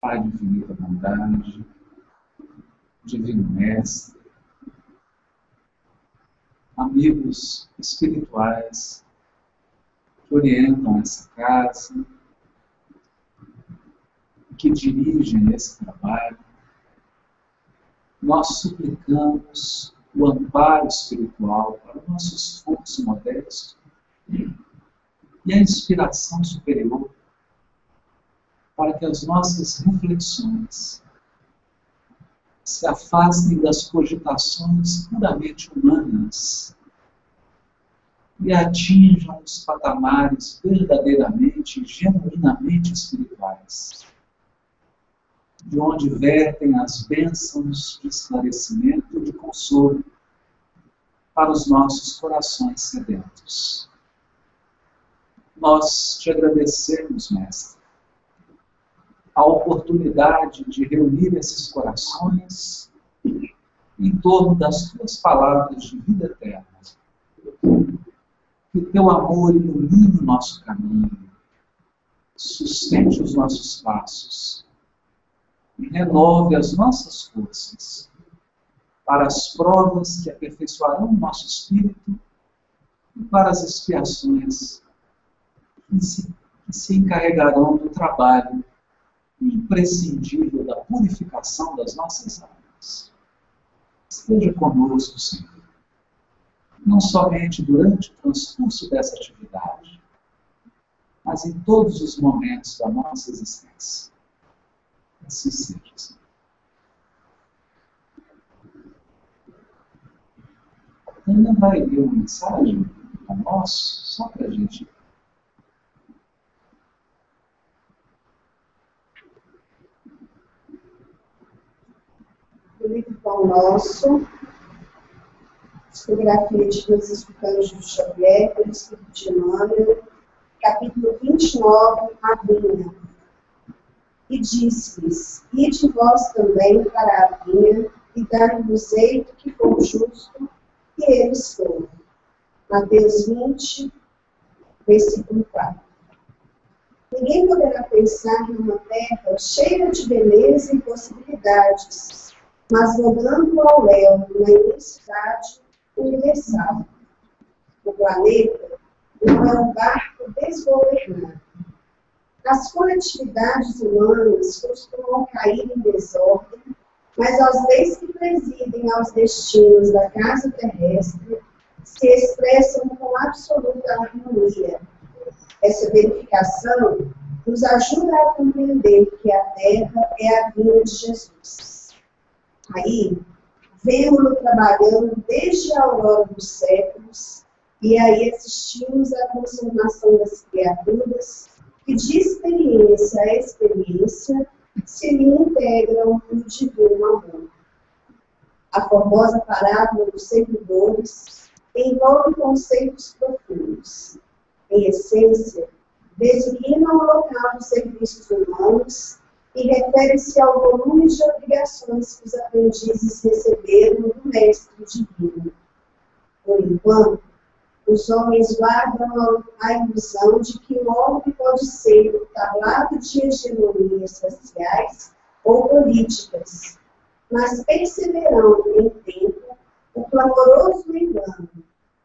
Pai de infinita bondade, Divino Mestre, amigos espirituais que orientam essa casa, que dirigem esse trabalho, nós suplicamos o amparo espiritual para o nosso esforço modesto e a inspiração superior para que as nossas reflexões se afastem das cogitações puramente humanas e atinjam os patamares verdadeiramente, genuinamente espirituais, de onde vertem as bênçãos de esclarecimento e de consolo para os nossos corações sedentos. Nós te agradecemos, Mestre, a oportunidade de reunir esses corações em torno das tuas palavras de vida eterna. Que teu amor ilumine o nosso caminho, sustente os nossos passos renove as nossas forças para as provas que aperfeiçoarão o nosso espírito e para as expiações que se, que se encarregarão do trabalho imprescindível da purificação das nossas almas. Esteja conosco, Senhor, não somente durante o transcurso dessa atividade, mas em todos os momentos da nossa existência. Assim seja, Senhor. Ainda vai ler uma mensagem a nós, só para a gente livro Pão Nosso, Psicografia de Francisco Cândido Xavier, pelo Espírito de Emmanuel, capítulo 29, a vinha. E disse-lhes, ide vós também para a vinha, e dai-vos jeito que for justo, e eles foram. Mateus 20, versículo 4. Ninguém poderá pensar numa terra cheia de beleza e possibilidades, mas voltando ao léu na imensidade universal. O planeta não é um barco desgovernado. As coletividades humanas costumam cair em desordem, mas as leis que presidem aos destinos da casa terrestre se expressam com absoluta harmonia. Essa verificação nos ajuda a compreender que a Terra é a vinda de Jesus Aí, vemos-lo trabalhando desde a aurora dos séculos, e aí assistimos à transformação das criaturas, que de experiência a experiência se integram no divino amor. A formosa parábola dos servidores envolve conceitos profundos. Em essência, designa o local dos serviços humanos e refere-se ao volume de obrigações que os aprendizes receberam do Mestre Divino. Por enquanto, os homens guardam a ilusão de que o homem pode ser o tablado de hegemonias raciais ou políticas, mas perceberão, em tempo, o clamoroso engano,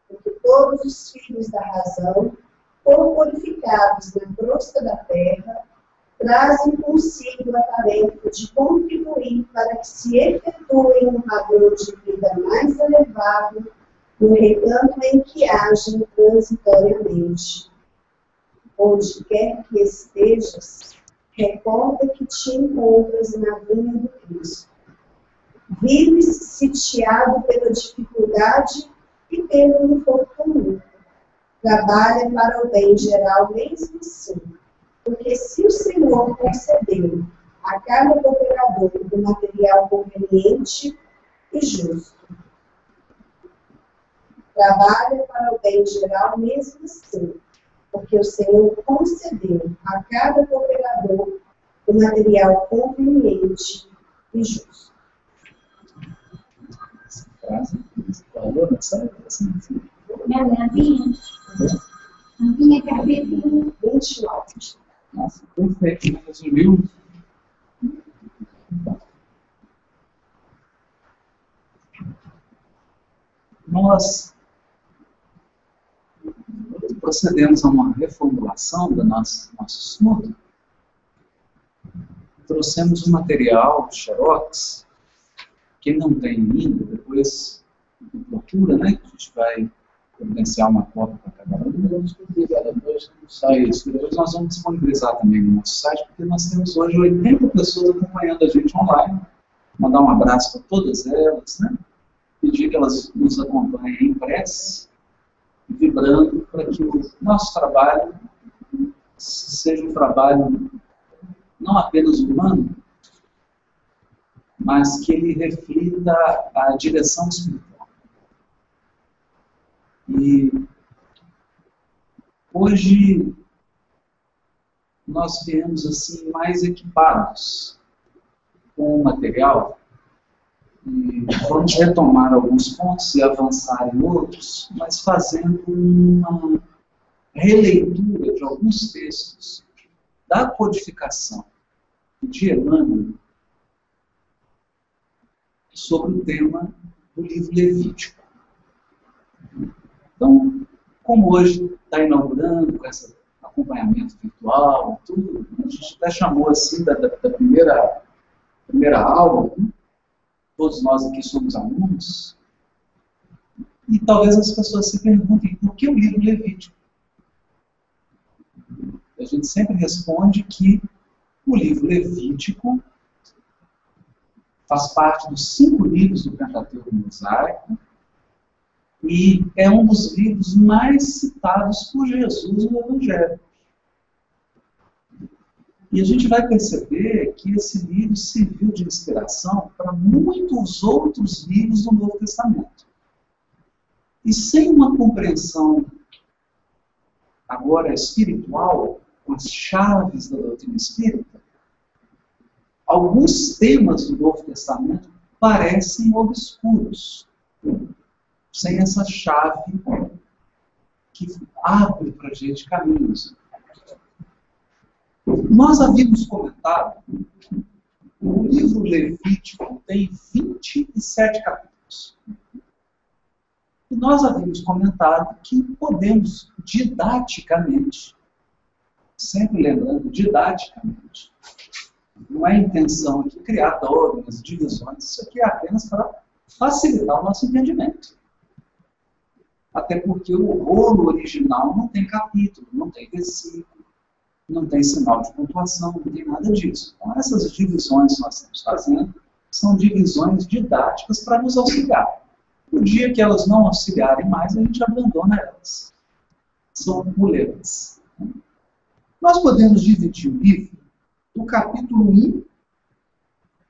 porque todos os filhos da razão purificados na crosta da terra trazem consigo a tarefa de contribuir para que se efetue um padrão de vida mais elevado no recanto em que agem transitoriamente. Onde quer que estejas, recorda que te encontras na vinha do Cristo. Vives sitiado pela dificuldade e pelo infortúnio. Trabalha para o bem geral mesmo assim porque se o Senhor concedeu a cada cooperador do material conveniente e justo, trabalha para o bem geral mesmo assim, porque o Senhor concedeu a cada cooperador o material conveniente e justo. Essa frase, nessa Minha vinha. Vinha capítulo 29. Nossa, perfeito, né, resumiu. Nós procedemos a uma reformulação do nosso, nosso estudo. Trouxemos o um material Xerox, quem não tem ainda, depois procura, né, que a gente vai providenciar uma cópia para cada um. Vamos disponibilizar depois sai isso. Depois nós vamos disponibilizar também no nosso site, porque nós temos hoje 80 pessoas acompanhando a gente online. Mandar um abraço para todas elas, né? Pedir que elas nos acompanhem em prece, vibrando para que o nosso trabalho seja um trabalho não apenas humano, mas que ele reflita a direção espiritual. E hoje nós viemos assim mais equipados com o material e vamos retomar alguns pontos e avançar em outros, mas fazendo uma releitura de alguns textos da codificação de Emmanuel sobre o tema do livro Levítico. Então, como hoje está inaugurando com esse acompanhamento virtual, tudo, a gente até chamou assim da, da, da primeira, primeira aula, né? todos nós aqui somos alunos, e talvez as pessoas se perguntem por que o livro Levítico? A gente sempre responde que o livro Levítico faz parte dos cinco livros do Pentateuco Mosaico e é um dos livros mais citados por Jesus no Evangelho. E a gente vai perceber que esse livro serviu de inspiração para muitos outros livros do Novo Testamento. E sem uma compreensão agora espiritual, com as chaves da doutrina espírita, alguns temas do Novo Testamento parecem obscuros, sem essa chave que abre para a gente caminhos. Nós havíamos comentado, o livro Levítico tem 27 capítulos. E nós havíamos comentado que podemos didaticamente, sempre lembrando, didaticamente, não é intenção aqui criar dogmas, divisões, isso aqui é apenas para facilitar o nosso entendimento. Até porque o rolo original não tem capítulo, não tem versículo, não tem sinal de pontuação, não tem nada disso. Então, essas divisões que nós estamos fazendo são divisões didáticas para nos auxiliar. No dia que elas não auxiliarem mais, a gente abandona elas. São muletas. Nós podemos dividir o livro do capítulo 1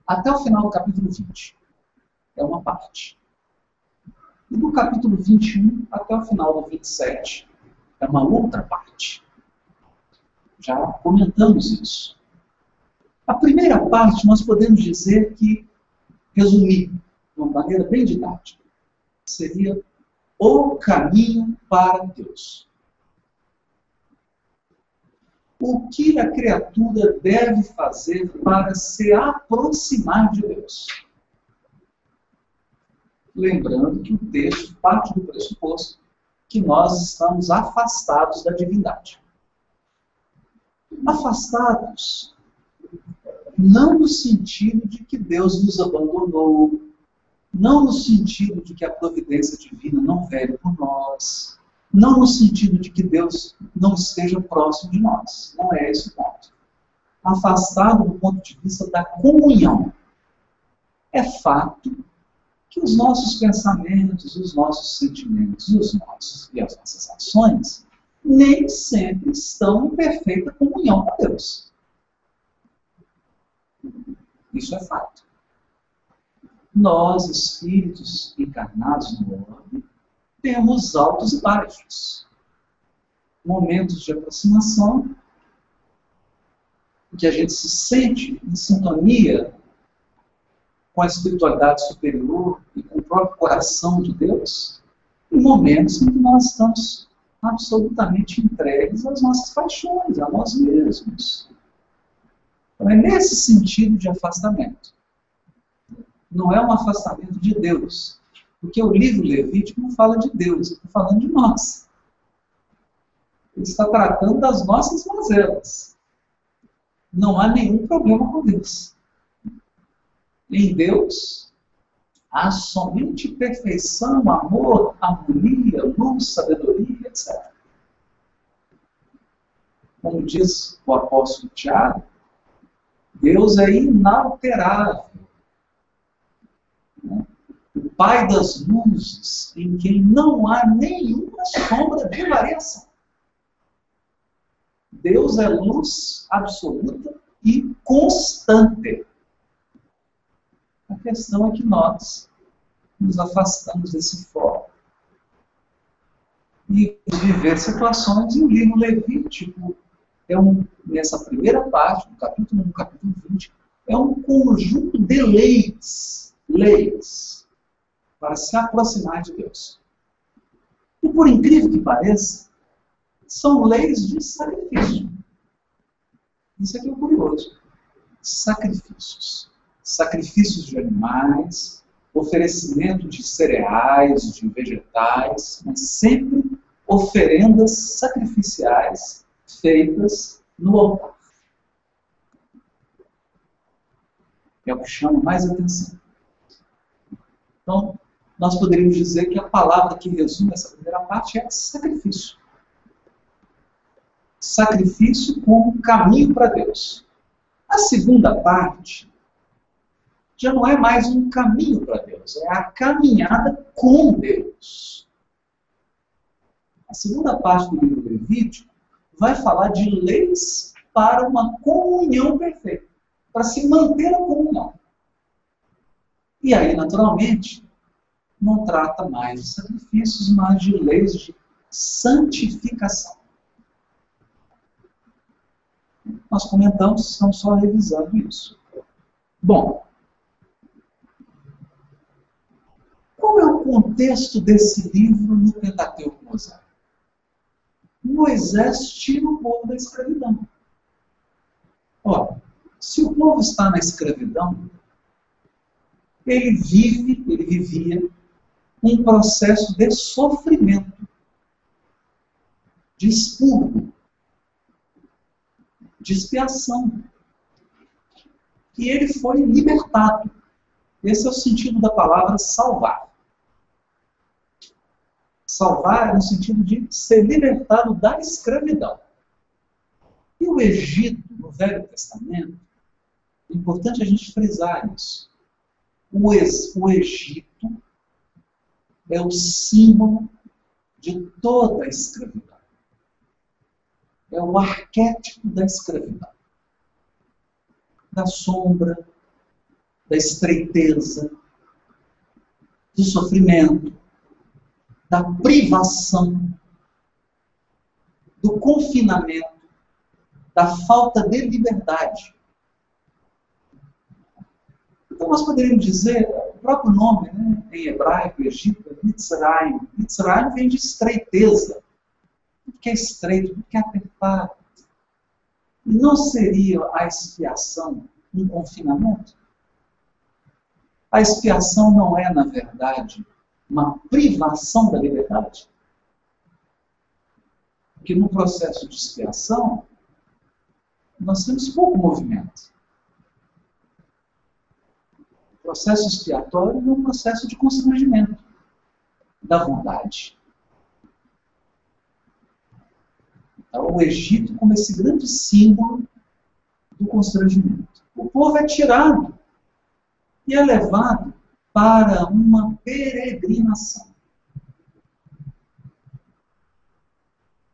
até o final do capítulo 20. É uma parte. E do capítulo 21 até o final do 27 é uma outra parte. Já comentamos isso. A primeira parte nós podemos dizer que, resumir de uma maneira bem didática, seria o caminho para Deus o que a criatura deve fazer para se aproximar de Deus. Lembrando que o texto parte do pressuposto que nós estamos afastados da divindade. Afastados não no sentido de que Deus nos abandonou, não no sentido de que a providência divina não veio por nós, não no sentido de que Deus não esteja próximo de nós. Não é esse o ponto. Afastado do ponto de vista da comunhão. É fato que os nossos pensamentos, os nossos sentimentos os nossos, e as nossas ações nem sempre estão em perfeita comunhão com Deus. Isso é fato. Nós, espíritos encarnados no orbe, temos altos e baixos. Momentos de aproximação, em que a gente se sente em sintonia com a espiritualidade superior próprio coração de Deus, e momentos em que nós estamos absolutamente entregues às nossas paixões, a nós mesmos. Então, é nesse sentido de afastamento. Não é um afastamento de Deus, Porque o livro Levítico não fala de Deus, está falando de nós. Ele está tratando das nossas mazelas. Não há nenhum problema com Deus. Em Deus, há somente perfeição, amor, harmonia, luz, sabedoria, etc. Como diz o apóstolo Tiago, Deus é inalterável. O Pai das luzes, em quem não há nenhuma sombra de variação. Deus é luz absoluta e constante. A questão é que nós nos afastamos desse foco e viver situações, e o livro Levítico é um, nessa primeira parte, no capítulo 1, capítulo 20, é um conjunto de leis, leis, para se aproximar de Deus. E por incrível que pareça, são leis de sacrifício. Isso aqui é curioso. Sacrifícios. Sacrifícios de animais, oferecimento de cereais, de vegetais, mas sempre oferendas sacrificiais feitas no altar. É o que chama mais atenção. Então, nós poderíamos dizer que a palavra que resume essa primeira parte é sacrifício. Sacrifício como caminho para Deus. A segunda parte já não é mais um caminho para Deus, é a caminhada com Deus. A segunda parte do livro Levítico vai falar de leis para uma comunhão perfeita, para se manter a comunhão. E aí, naturalmente, não trata mais de sacrifícios, mas de leis de santificação. Nós comentamos, estamos só revisando isso. Bom, qual é o contexto desse livro no Pentateuco Mosaico? Moisés tira o povo da escravidão. Ora, se o povo está na escravidão, ele vive, ele vivia um processo de sofrimento, de expurgo, de expiação. E ele foi libertado. Esse é o sentido da palavra salvar. Salvar no sentido de ser libertado da escravidão. E o Egito, no Velho Testamento, é importante a gente frisar isso. O, o Egito é o símbolo de toda a escravidão. É o arquétipo da escravidão. Da sombra, da estreiteza, do sofrimento, da privação, do confinamento, da falta de liberdade. Então nós poderíamos dizer, o próprio nome né, em hebraico, Egito, é Mitzrayim. Mitzrayim vem de estreiteza. Tudo que é estreito, tudo que é apertado. E não seria a expiação um confinamento? A expiação não é, na verdade, uma privação da liberdade? Porque no processo de expiação, nós temos pouco movimento. O processo expiatório é um processo de constrangimento da vontade. Então, o Egito como esse grande símbolo do constrangimento. O povo é tirado e é levado para uma peregrinação.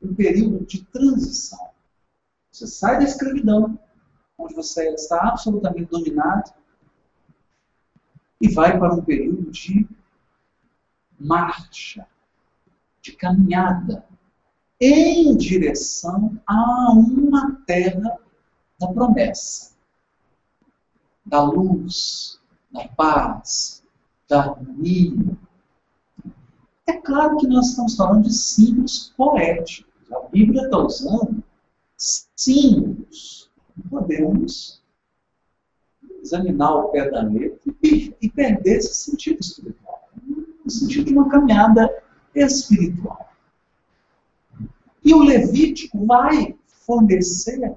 Um período de transição. Você sai da escravidão, onde você está absolutamente dominado, e vai para um período de marcha, de caminhada, em direção a uma terra da promessa, da luz, da paz, harmonia. É claro que nós estamos falando de símbolos poéticos. A Bíblia está usando símbolos. Podemos examinar o pé da letra e, e perder esse sentido espiritual. sentido de uma caminhada espiritual. E o Levítico vai fornecer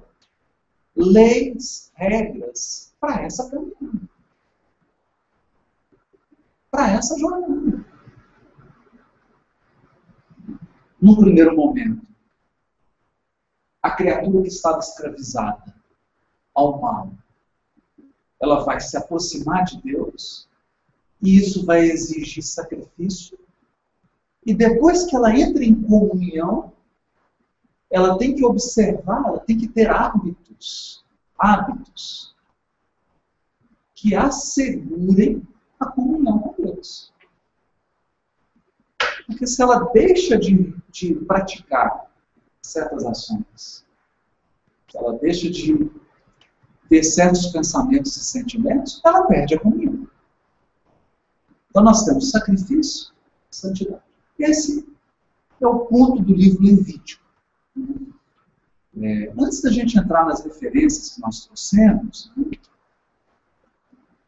leis, regras para essa caminhada. Para essa jornada. No primeiro momento, a criatura que estava escravizada ao mal, ela vai se aproximar de Deus, e isso vai exigir sacrifício. E depois que ela entra em comunhão, ela tem que observar, ela tem que ter hábitos, hábitos que assegurem a comunhão com Deus. Porque se ela deixa de, de praticar certas ações, se ela deixa de ter certos pensamentos e sentimentos, ela perde a comunhão. Então nós temos sacrifício santidade. Esse é o ponto do livro Levítico. É, antes da gente entrar nas referências que nós trouxemos,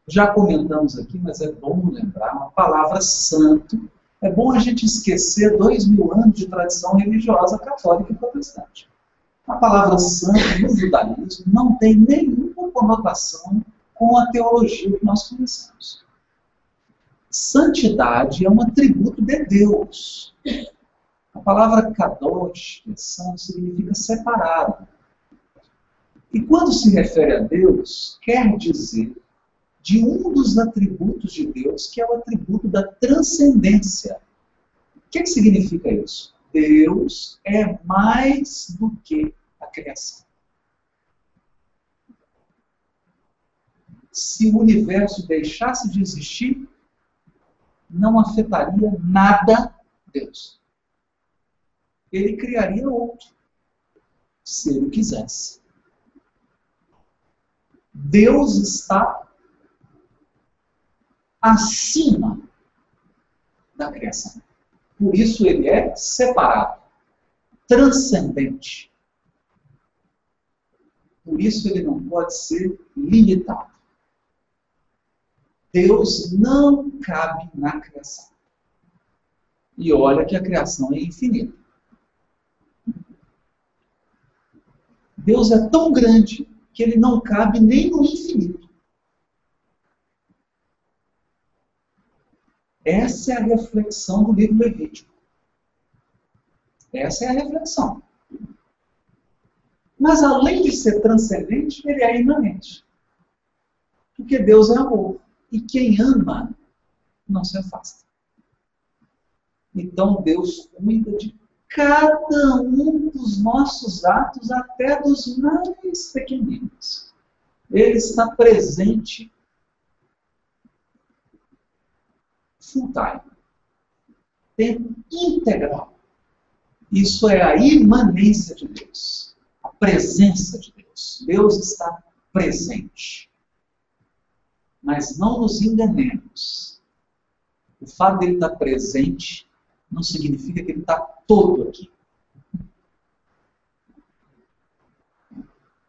já comentamos aqui, mas é bom lembrar, a palavra santo, é bom a gente esquecer dois mil anos de tradição religiosa católica e protestante. A palavra santo no judaísmo não tem nenhuma conotação com a teologia que nós conhecemos. Santidade é um atributo de Deus. A palavra kadosh, que é santo, significa separado. E quando se refere a Deus, quer dizer de um dos atributos de Deus, que é o atributo da transcendência. O que, que significa isso? Deus é mais do que a criação. Se o universo deixasse de existir, não afetaria nada Deus ele criaria outro, se ele quisesse. Deus está acima da criação. Por isso ele é separado, transcendente. Por isso ele não pode ser limitado. Deus não cabe na criação. E olha que a criação é infinita. Deus é tão grande que ele não cabe nem no infinito. Essa é a reflexão do livro Levítico. Essa é a reflexão. Mas além de ser transcendente, ele é imanente. Porque Deus é amor. E quem ama não se afasta. Então Deus cuida de cada um dos nossos atos, até dos mais pequeninos. Ele está presente full time, tempo integral. Isso é a imanência de Deus, a presença de Deus. Deus está presente. Mas não nos enganemos. O fato dele estar presente não significa que ele está todo aqui.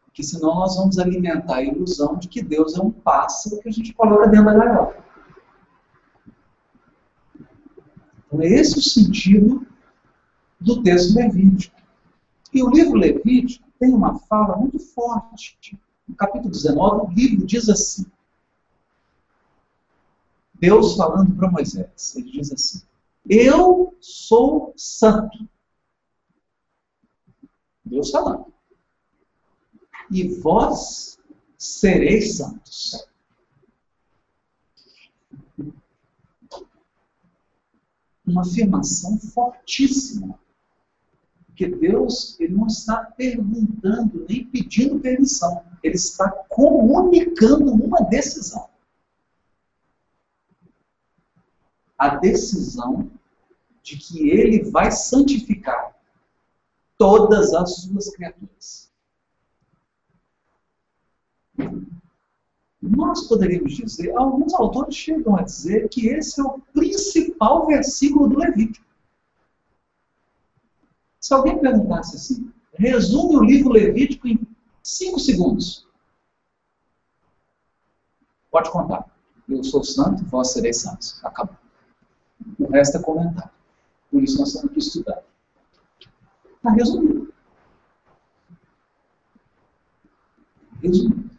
Porque senão nós vamos alimentar a ilusão de que Deus é um pássaro que a gente coloca dentro da gaiola. Então é esse o sentido do texto levítico. E o livro Levítico tem uma fala muito forte. No capítulo 19, o livro diz assim: Deus falando para Moisés, ele diz assim: eu sou santo. Deus falando. E vós sereis santos. Uma afirmação fortíssima. Porque Deus ele não está perguntando nem pedindo permissão. Ele está comunicando uma decisão. a decisão de que ele vai santificar todas as suas criaturas. Nós poderíamos dizer, alguns autores chegam a dizer que esse é o principal versículo do Levítico. Se alguém perguntasse assim, resume o livro Levítico em cinco segundos. Pode contar. Eu sou santo, vós sereis santos. Acabou. O resto é comentário. Por isso nós temos que estudar. Está resumido. Resumido.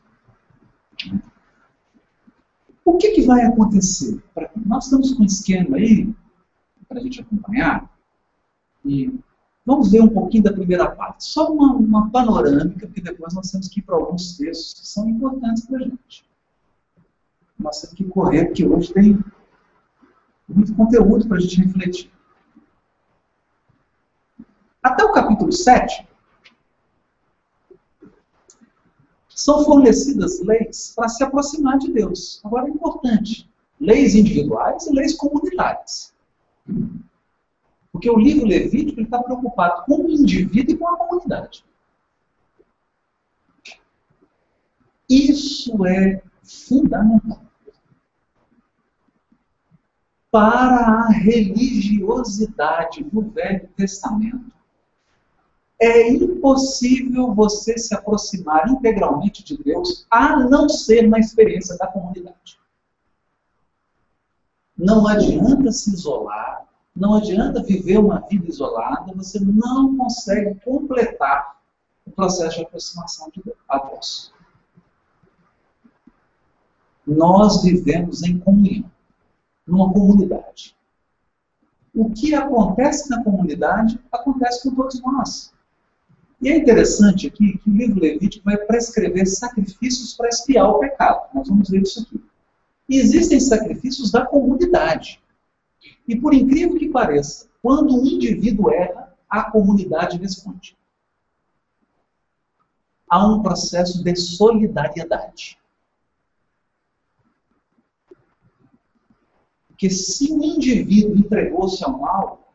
O que, que vai acontecer? Nós estamos com um esquema aí, para a gente acompanhar, e vamos ver um pouquinho da primeira parte. Só uma, uma panorâmica, porque depois nós temos que ir para alguns textos que são importantes para a gente. Nós temos que correr, porque hoje tem muito conteúdo para a gente refletir. Até o capítulo 7, são fornecidas leis para se aproximar de Deus. Agora é importante: leis individuais e leis comunitárias. Porque o livro Levítico está preocupado com o indivíduo e com a comunidade. Isso é fundamental para a religiosidade do Velho Testamento. É impossível você se aproximar integralmente de Deus a não ser na experiência da comunidade. Não adianta se isolar, não adianta viver uma vida isolada, você não consegue completar o processo de aproximação de Deus, a Deus. Nós vivemos em comunhão numa comunidade. O que acontece na comunidade acontece com todos nós. E é interessante aqui que o livro Levítico vai prescrever sacrifícios para expiar o pecado. Nós vamos ver isso aqui. E existem sacrifícios da comunidade. E por incrível que pareça, quando um indivíduo erra, a comunidade responde. Há um processo de solidariedade. que se um indivíduo entregou-se ao mal,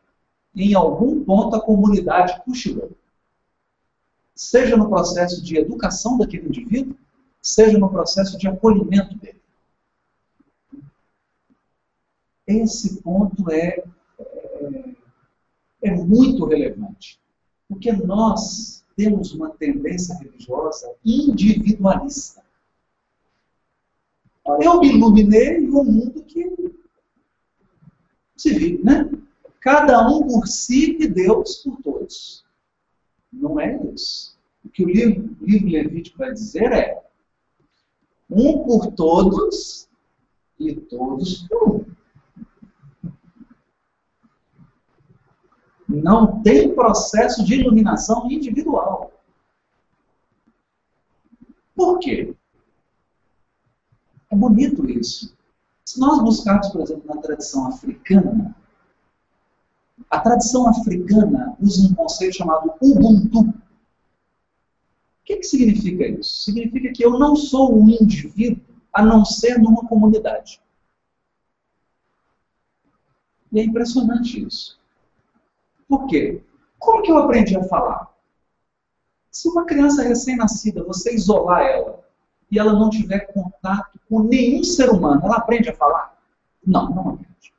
em algum ponto a comunidade cochilou. Seja no processo de educação daquele indivíduo, seja no processo de acolhimento dele. Esse ponto é, é, é muito relevante, porque nós temos uma tendência religiosa individualista. Eu me iluminei um mundo que se vive, né? Cada um por si e Deus por todos. Não é isso. O que o livro, livro Levítico vai dizer é um por todos e todos por um. Não tem processo de iluminação individual. Por quê? É bonito isso. Se nós buscarmos, por exemplo, na tradição africana, a tradição africana usa um conceito chamado Ubuntu. O que, que significa isso? Significa que eu não sou um indivíduo a não ser numa comunidade. E é impressionante isso. Por quê? Como que eu aprendi a falar? Se uma criança recém-nascida, você isolar ela, e ela não tiver contato com nenhum ser humano, ela aprende a falar? Não, não aprende.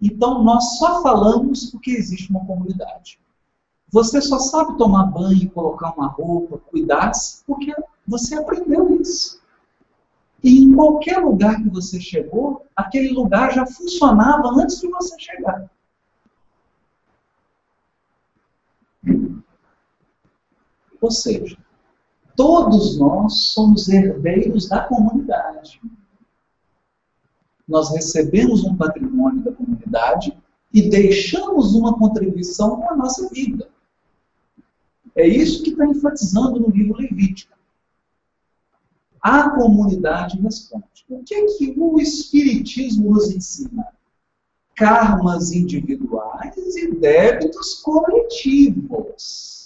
Então nós só falamos porque existe uma comunidade. Você só sabe tomar banho, colocar uma roupa, cuidar-se, porque você aprendeu isso. E em qualquer lugar que você chegou, aquele lugar já funcionava antes de você chegar. Ou seja, todos nós somos herdeiros da comunidade. Nós recebemos um patrimônio da comunidade e deixamos uma contribuição para nossa vida. É isso que está enfatizando no livro Levítico. A comunidade responde. O que é que o Espiritismo nos ensina? Karmas individuais e débitos coletivos.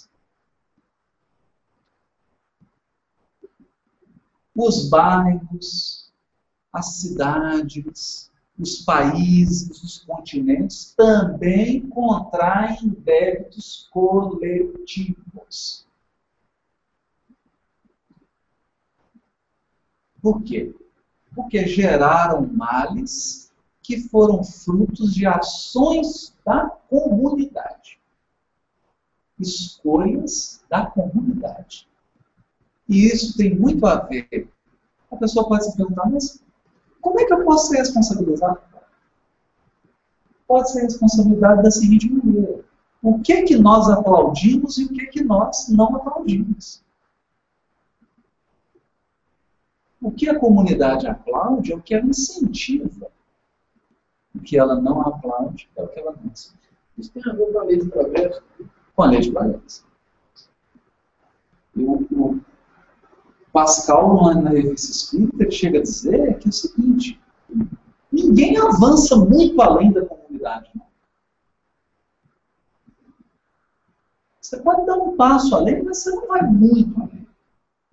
os bairros, as cidades, os países, os continentes também contraem débitos coletivos. Por quê? Porque geraram males que foram frutos de ações da comunidade. Escolhas da comunidade. E isso tem muito a ver. A pessoa pode se perguntar, mas como é que eu posso ser responsabilizado? pode ser responsabilidade da seguinte maneira: o que que nós aplaudimos e o que que nós não aplaudimos. O que a comunidade aplaude é o que ela incentiva. O que ela não aplaude é o que ela não incentiva. Isso tem a ver com a lei de progresso. Com a lei de progresso. Pascal, na revista espírita, chega a dizer que é o seguinte: ninguém avança muito além da comunidade. Você pode dar um passo além, mas você não vai muito além.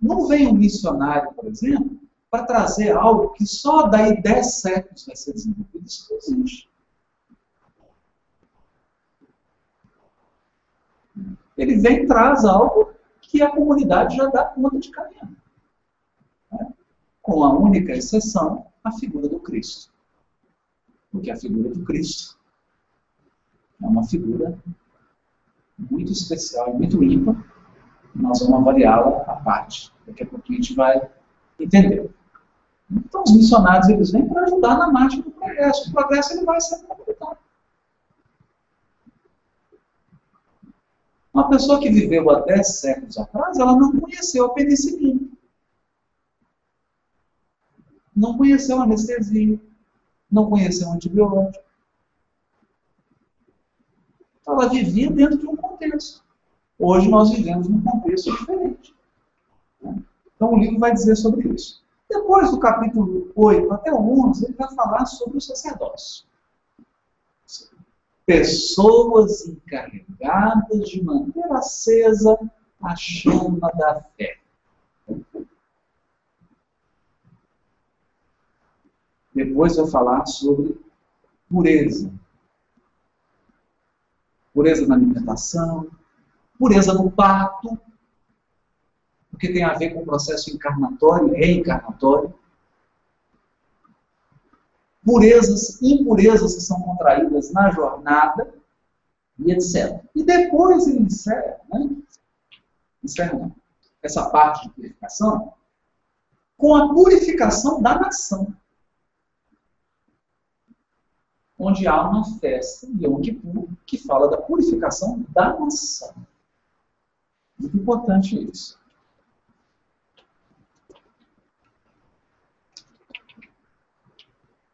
Não vem um missionário, por exemplo, para trazer algo que só daí 10 séculos vai ser desenvolvido. Isso não existe. Ele vem e traz algo que a comunidade já dá conta de caminhar. Com a única exceção, a figura do Cristo. Porque a figura do Cristo é uma figura muito especial e muito ímpar. Nós vamos avaliá-la à parte. Daqui a pouco a gente vai entender. Então, os missionários eles vêm para ajudar na marcha do progresso. O progresso ele vai ser comunitário. Uma pessoa que viveu há 10 séculos atrás, ela não conheceu a penicilina. Não conheceu anestesia. Não conheceu antibiótico. Ela vivia dentro de um contexto. Hoje nós vivemos num contexto diferente. Então o livro vai dizer sobre isso. Depois do capítulo 8 até o 11, ele vai falar sobre o sacerdócio. Pessoas encarregadas de manter acesa a chama da fé. Depois vai falar sobre pureza. Pureza na alimentação, pureza no parto, porque tem a ver com o processo encarnatório reencarnatório. Purezas, impurezas que são contraídas na jornada e etc. E depois ele encerra, né? encerra essa parte de purificação com a purificação da nação. Onde há uma festa, Yom Kippur, que fala da purificação da nação. Muito importante isso.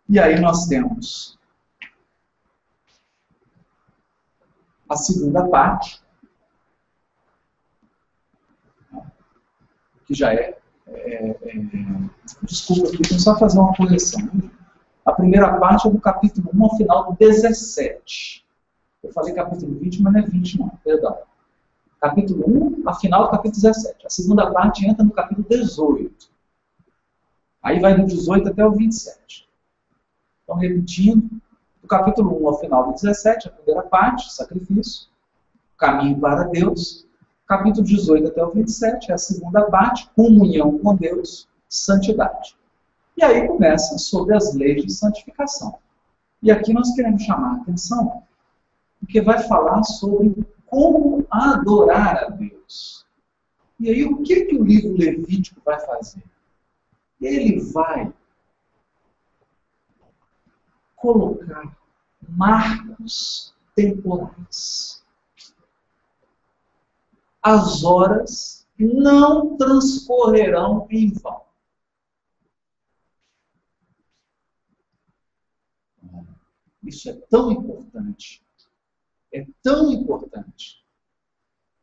E aí nós temos a segunda parte, que já é. é, é desculpa eu só fazer uma correção. A primeira parte é do capítulo 1 ao final do 17. Eu falei capítulo 20, mas não é 20, não, perdão. Capítulo 1, a final do capítulo 17. A segunda parte entra no capítulo 18. Aí vai do 18 até o 27. Então, repetindo, do capítulo 1 ao final do 17, a primeira parte, sacrifício, caminho para Deus. Capítulo 18 até o 27 é a segunda parte, comunhão com Deus, santidade. E aí começa sobre as leis de santificação. E aqui nós queremos chamar a atenção, porque vai falar sobre como adorar a Deus. E aí o que, que o livro Levítico vai fazer? Ele vai colocar marcos temporais. As horas não transcorrerão em vão. Isso é tão importante, é tão importante,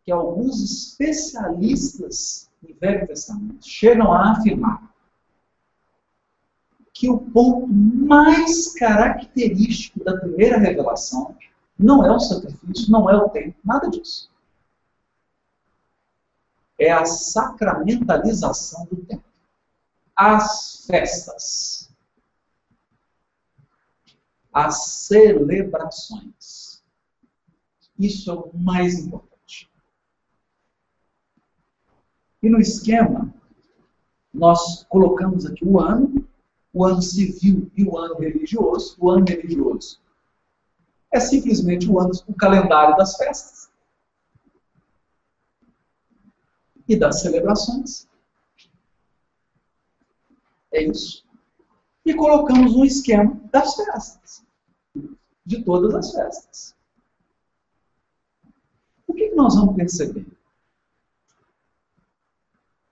que alguns especialistas em Velho Testamento chegam a afirmar que o ponto mais característico da primeira revelação não é o sacrifício, não é o tempo, nada disso. É a sacramentalização do tempo. As festas. As celebrações. Isso é o mais importante. E no esquema, nós colocamos aqui o ano, o ano civil e o ano religioso. O ano religioso é simplesmente o, ano, o calendário das festas e das celebrações. É isso. E colocamos um esquema das festas. De todas as festas. O que nós vamos perceber?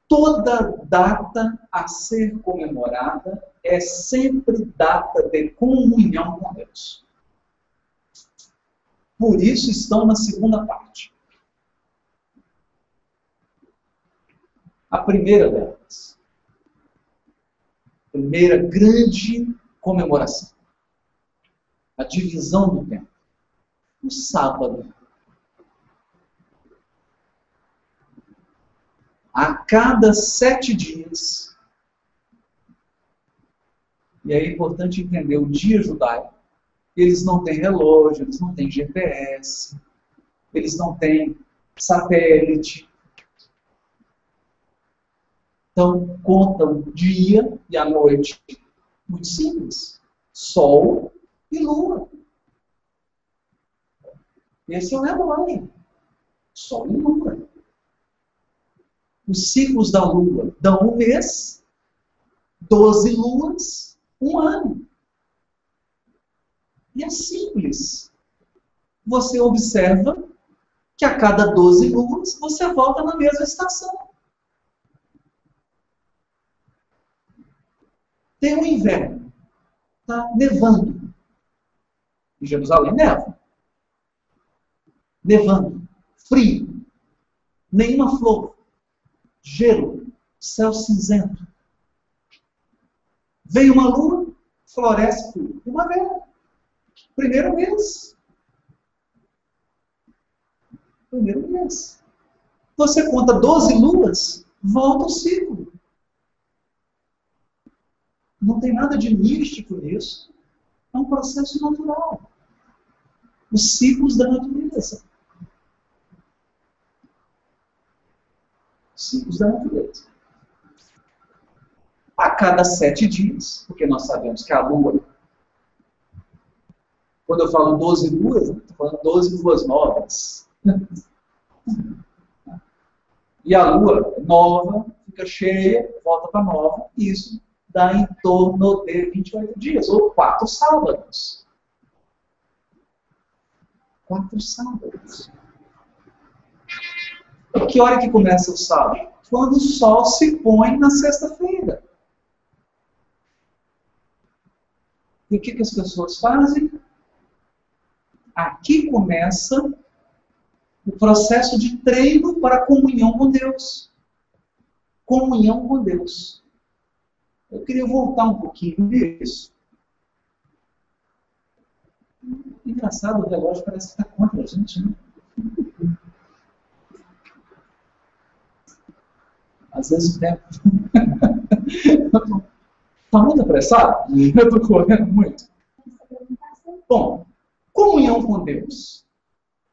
Toda data a ser comemorada é sempre data de comunhão com Deus. Por isso estão na segunda parte. A primeira delas. Primeira grande comemoração. A divisão do tempo. O sábado. A cada sete dias. E é importante entender o dia judaico. Eles não têm relógio, eles não têm GPS, eles não têm satélite, então, conta o dia e a noite. Muito simples. Sol e lua. Esse é o relógio. Sol e lua. Os ciclos da lua dão um mês, 12 luas, um ano. E é simples. Você observa que a cada 12 luas você volta na mesma estação. Tem o inverno. Está nevando. Em Jerusalém neva. Nevando. Frio. Nenhuma flor. Gelo. Céu cinzento. Vem uma lua, floresce tudo. Primavera. Primeiro mês. Primeiro mês. Você conta 12 luas, volta o ciclo. Não tem nada de místico nisso. É um processo natural. Os ciclos da natureza. Os ciclos da natureza. A cada sete dias, porque nós sabemos que a Lua, quando eu falo 12 luas, estou falando 12 luas novas. E a Lua nova fica cheia, volta para nova, e isso dá em torno de 28 dias, ou quatro sábados. Quatro sábados. Que hora que começa o sábado? Quando o sol se põe na sexta-feira. E o que, que as pessoas fazem? Aqui começa o processo de treino para a comunhão com Deus. Comunhão com Deus. Eu queria voltar um pouquinho nisso. Engraçado, o relógio parece que está contra a gente, né? Às vezes o tempo. Está muito apressado? Eu estou correndo muito. Bom, comunhão com Deus.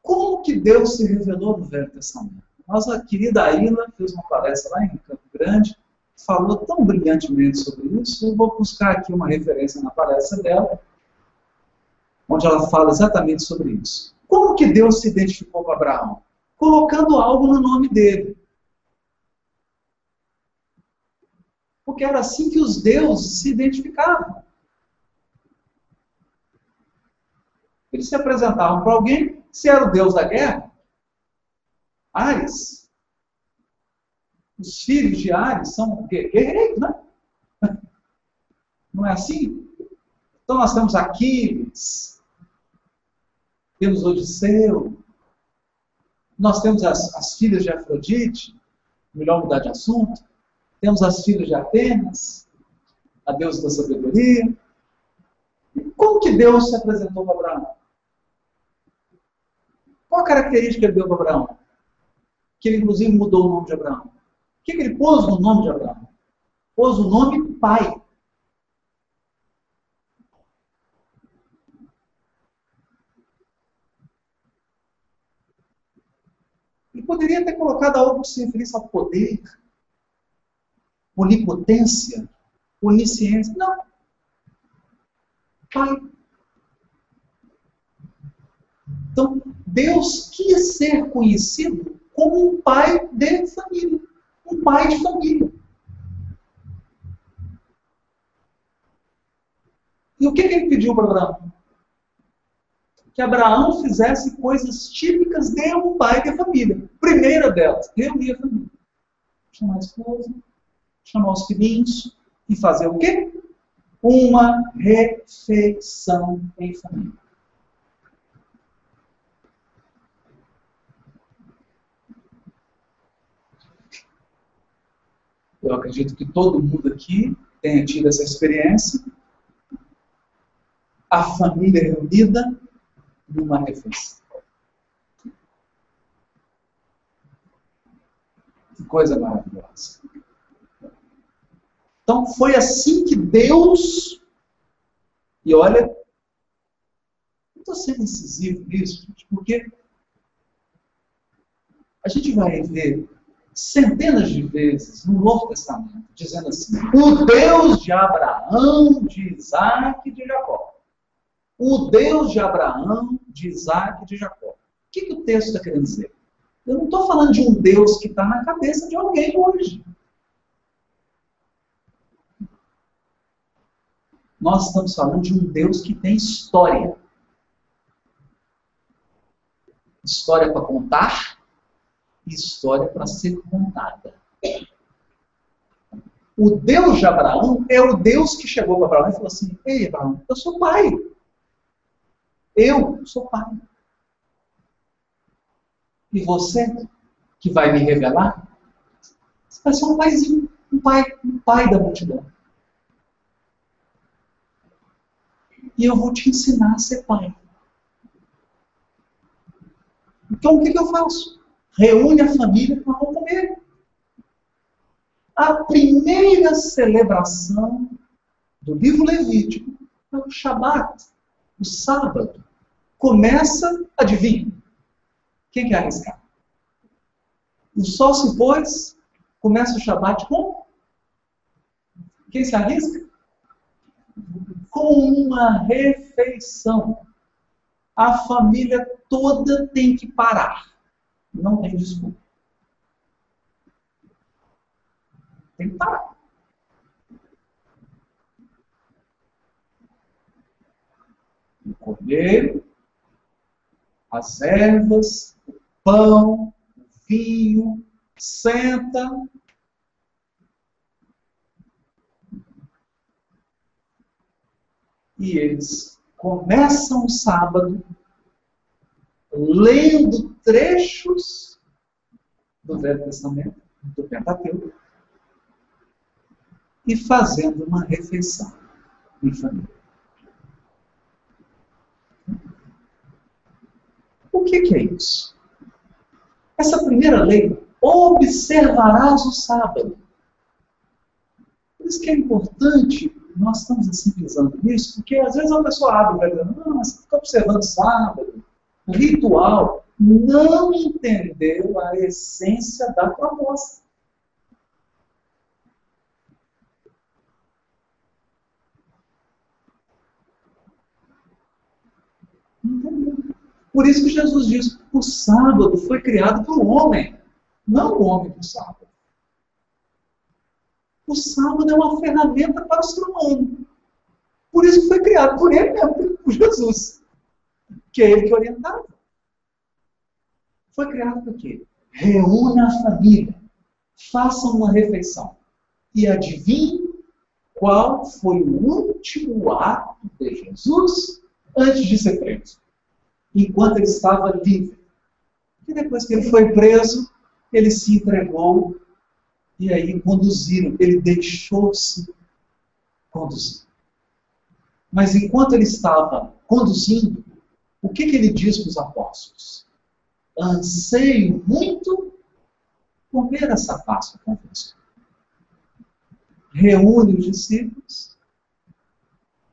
Como que Deus se revelou no Velho Testamento? Nossa querida Aila fez uma palestra lá em Campo Grande falou tão brilhantemente sobre isso, eu vou buscar aqui uma referência na palestra dela, onde ela fala exatamente sobre isso. Como que Deus se identificou com Abraão? Colocando algo no nome dele. Porque era assim que os deuses se identificavam. Eles se apresentavam para alguém, se era o deus da guerra, Ares, os filhos de Ares são guerreiros, né? Não é assim? Então nós temos Aquiles, temos Odisseu, nós temos as, as filhas de Afrodite, melhor mudar de assunto, temos as filhas de Atenas, a deusa da sabedoria. E como que Deus se apresentou para Abraão? Qual a característica ele deu para Abraão? Que ele, inclusive, mudou o nome de Abraão. O que, que ele pôs no nome de Abraão? Pôs o nome pai. Ele poderia ter colocado algo que se referisse ao poder, onipotência, onisciência. Não. Pai. Então, Deus quis ser conhecido como um pai de família um pai de família. E o que, que ele pediu para Abraão? Que Abraão fizesse coisas típicas de um pai de família. Primeira delas, reunir a família. Chamar a esposa, chamar os filhinhos e fazer o quê? Uma refeição em família. Eu acredito que todo mundo aqui tenha tido essa experiência. A família reunida numa refeição. Que coisa maravilhosa. Então foi assim que Deus. E olha, eu estou sendo incisivo nisso, porque a gente vai ver centenas de vezes no Novo Testamento, dizendo assim: o Deus de Abraão, de Isaac e de Jacó. O Deus de Abraão, de Isaac e de Jacó. O que, que o texto está querendo dizer? Eu não estou falando de um Deus que está na cabeça de alguém hoje. Nós estamos falando de um Deus que tem história. História para contar história para ser contada. O Deus de Abraão é o Deus que chegou para Abraão e falou assim: Ei, Abraão, eu sou pai. Eu sou pai. E você, que vai me revelar, você vai ser um paizinho, um pai, um pai da multidão. E eu vou te ensinar a ser pai. Então o que, que eu faço? reúne a família para comer. A primeira celebração do livro Levítico é o Shabat, o sábado. Começa, adivinha? Quem quer arriscar? O sol se pôs, começa o Shabat com? Quem se arrisca? Com uma refeição. A família toda tem que parar não tem desculpa. Tem que parar. O cordeiro, as ervas, o pão, o vinho, senta. E eles começam o sábado lendo trechos do Velho Testamento, do Pentateuco, e fazendo uma refeição em família. O que, que é isso? Essa primeira lei, observarás o sábado. Por isso que é importante, nós estamos assim pensando nisso, porque às vezes uma pessoa abre e vai dizer, mas você fica observando sábado, ritual, não entendeu a essência da proposta. Por isso que Jesus diz: o sábado foi criado para o homem, não o homem para o sábado. O sábado é uma ferramenta para o ser humano. Por isso que foi criado por ele mesmo, por Jesus que é ele que orientava. Foi criado para quê? Reúna a família, façam uma refeição. E adivinhe qual foi o último ato de Jesus antes de ser preso, enquanto ele estava livre. E depois que ele foi preso, ele se entregou e aí conduziram, ele deixou-se conduzir. Mas enquanto ele estava conduzindo, o que, que ele diz para os apóstolos? Anseio muito comer essa Páscoa convosco. Reúne os discípulos,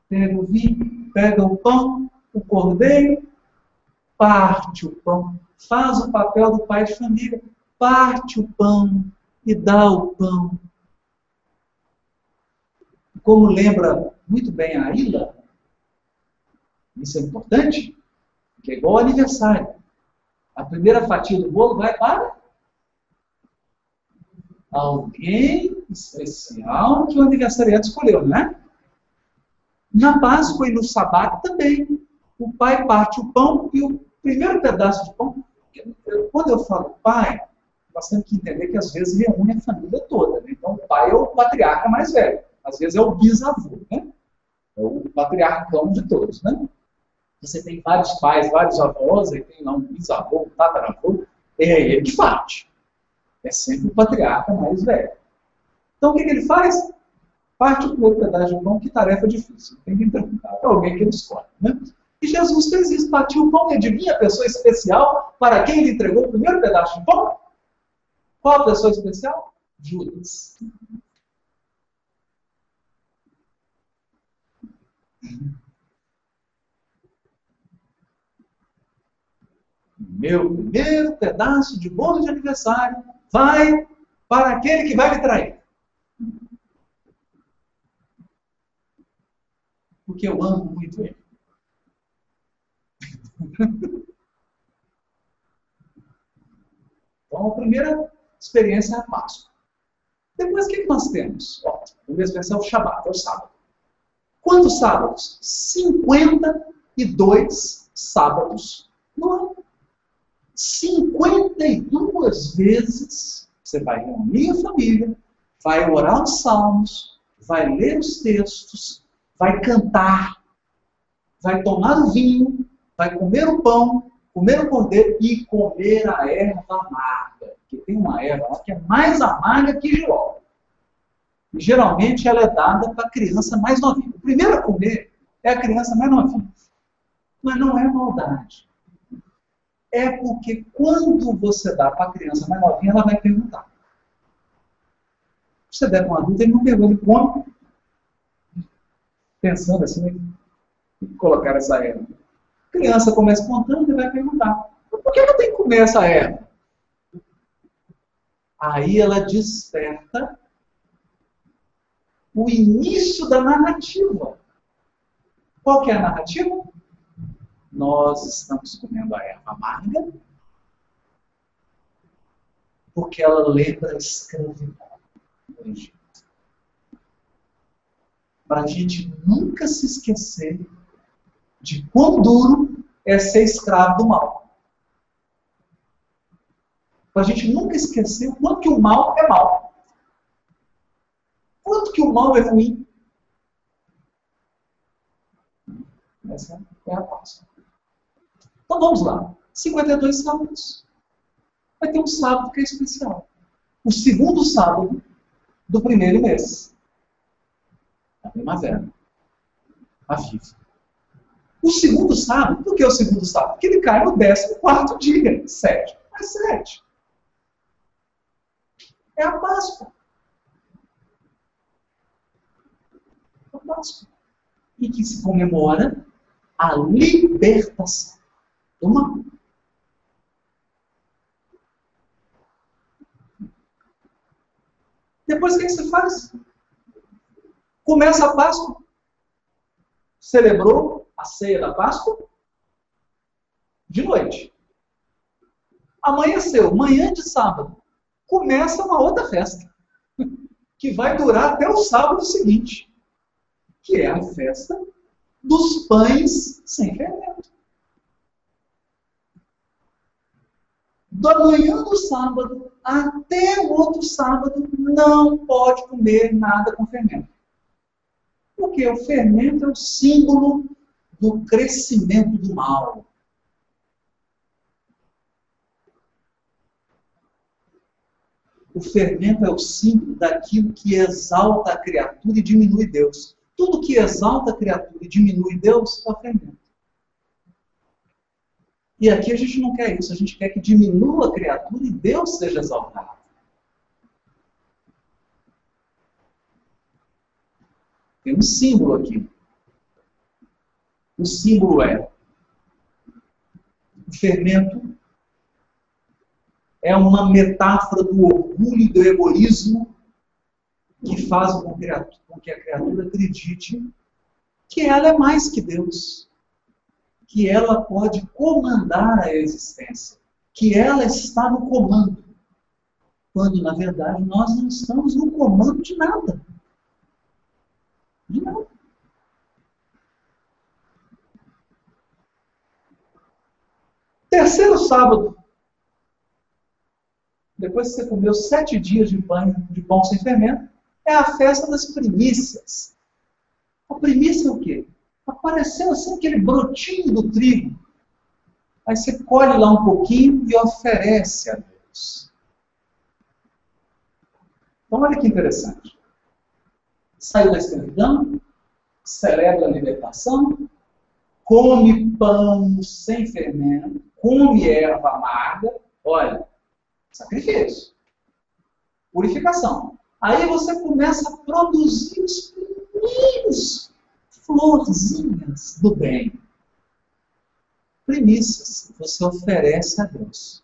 pega o vinho, pega o pão, o cordeiro, parte o pão, faz o papel do pai de família, parte o pão e dá o pão. Como lembra muito bem a Ilha, isso é importante, que é igual ao aniversário. A primeira fatia do bolo vai para alguém especial que o aniversariante escolheu, não é? Na Páscoa e no Sábado também. o pai parte o pão e o primeiro pedaço de pão. Quando eu falo pai, nós temos que entender que às vezes reúne a família toda. Né? Então, o pai é o patriarca mais velho, às vezes é o bisavô, né? é o patriarcão de todos. Né? Você tem vários pais, vários avós, aí tem lá um bisavô, um tataravô, é ele que parte. É sempre o patriarca mais velho. Então, o que, que ele faz? Parte o primeiro pedaço de pão, que tarefa difícil. Tem que perguntar para alguém que ele escolhe. Né? E Jesus fez isso, partiu o pão e adivinha a pessoa especial para quem ele entregou o primeiro pedaço de pão? Qual a pessoa especial? Judas. Meu primeiro pedaço de bolo de aniversário vai para aquele que vai me trair. Porque eu amo muito ele. Então, a primeira experiência é a Páscoa. Depois, o que nós temos? Ó, primeira experiência é o Shabat, é o sábado. Quantos sábados? 52 sábados no ano. 52 vezes você vai reunir a família, vai orar os salmos, vai ler os textos, vai cantar, vai tomar o vinho, vai comer o pão, comer o cordeiro e comer a erva amarga. Porque tem uma erva lá que é mais amarga que giló. E geralmente ela é dada para a criança mais novinha. O primeiro a comer é a criança mais novinha. Mas não é maldade. É porque quando você dá para a criança mais novinha, ela vai perguntar. Você der para um adulto, ele não pergunta, ele come. Pensando assim, colocar essa erva criança começa espontânea e vai perguntar: por que eu tenho que comer essa erva? Aí ela desperta o início da narrativa. Qual que é a narrativa? Nós estamos comendo a erva amarga porque ela lembra a escravidão Egito. Para a gente nunca se esquecer de quão duro é ser escravo do mal. Para a gente nunca esquecer o quanto que o mal é mal. Quanto que o mal é ruim. Essa é a Páscoa. Então vamos lá. 52 sábados. Vai ter um sábado que é especial. O segundo sábado do primeiro mês. A primavera. A viva. O segundo sábado, por que o segundo sábado? Porque ele cai no 14 dia, 7 mais 7. É a Páscoa. A Páscoa. E que se comemora a libertação do mal. Depois o que, que você faz? Começa a Páscoa. Celebrou a ceia da Páscoa de noite. Amanheceu, manhã de sábado, começa uma outra festa, que vai durar até o sábado seguinte, que é a festa dos pães sem fermento. Da manhã do sábado até o outro sábado, não pode comer nada com fermento. Porque o fermento é o símbolo do crescimento do mal. O fermento é o símbolo daquilo que exalta a criatura e diminui Deus. Tudo que exalta a criatura e diminui Deus o fermento. E aqui a gente não quer isso, a gente quer que diminua a criatura e Deus seja exaltado. Tem um símbolo aqui. O símbolo é o fermento é uma metáfora do orgulho e do egoísmo que faz com que a criatura acredite que ela é mais que Deus, que ela pode comandar a existência, que ela está no comando, quando na verdade nós não estamos no comando de nada. De nada. Terceiro sábado, depois que você comeu sete dias de pão, de pão sem fermento, é a festa das primícias. A primícia é o quê? Apareceu assim aquele brotinho do trigo. Aí você colhe lá um pouquinho e oferece a Deus. Então olha que interessante. Saiu da escravidão, celebra a libertação, come pão sem fermento, come erva amarga, olha, sacrifício, purificação. Aí você começa a produzir os primeiros florzinhas do bem. Primícias você oferece a Deus.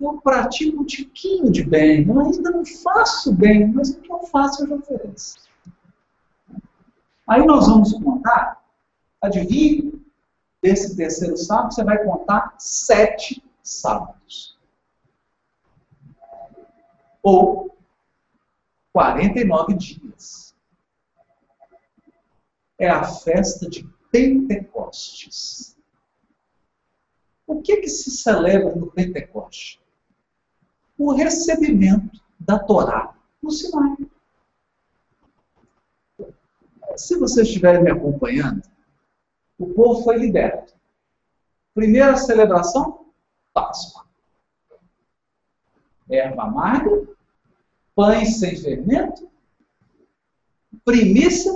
Eu pratico um tiquinho de bem, eu ainda não faço bem, mas o que eu faço eu já ofereço. Aí nós vamos contar, adivinhe, desse terceiro sábado, você vai contar sete sábados. Ou 49 dias. É a festa de Pentecostes. O que, que se celebra no Pentecoste? O recebimento da Torá no Sinai. Se vocês estiverem me acompanhando, o povo foi liberto. Primeira celebração, Páscoa. Erva amarga, pães sem fermento, primícia,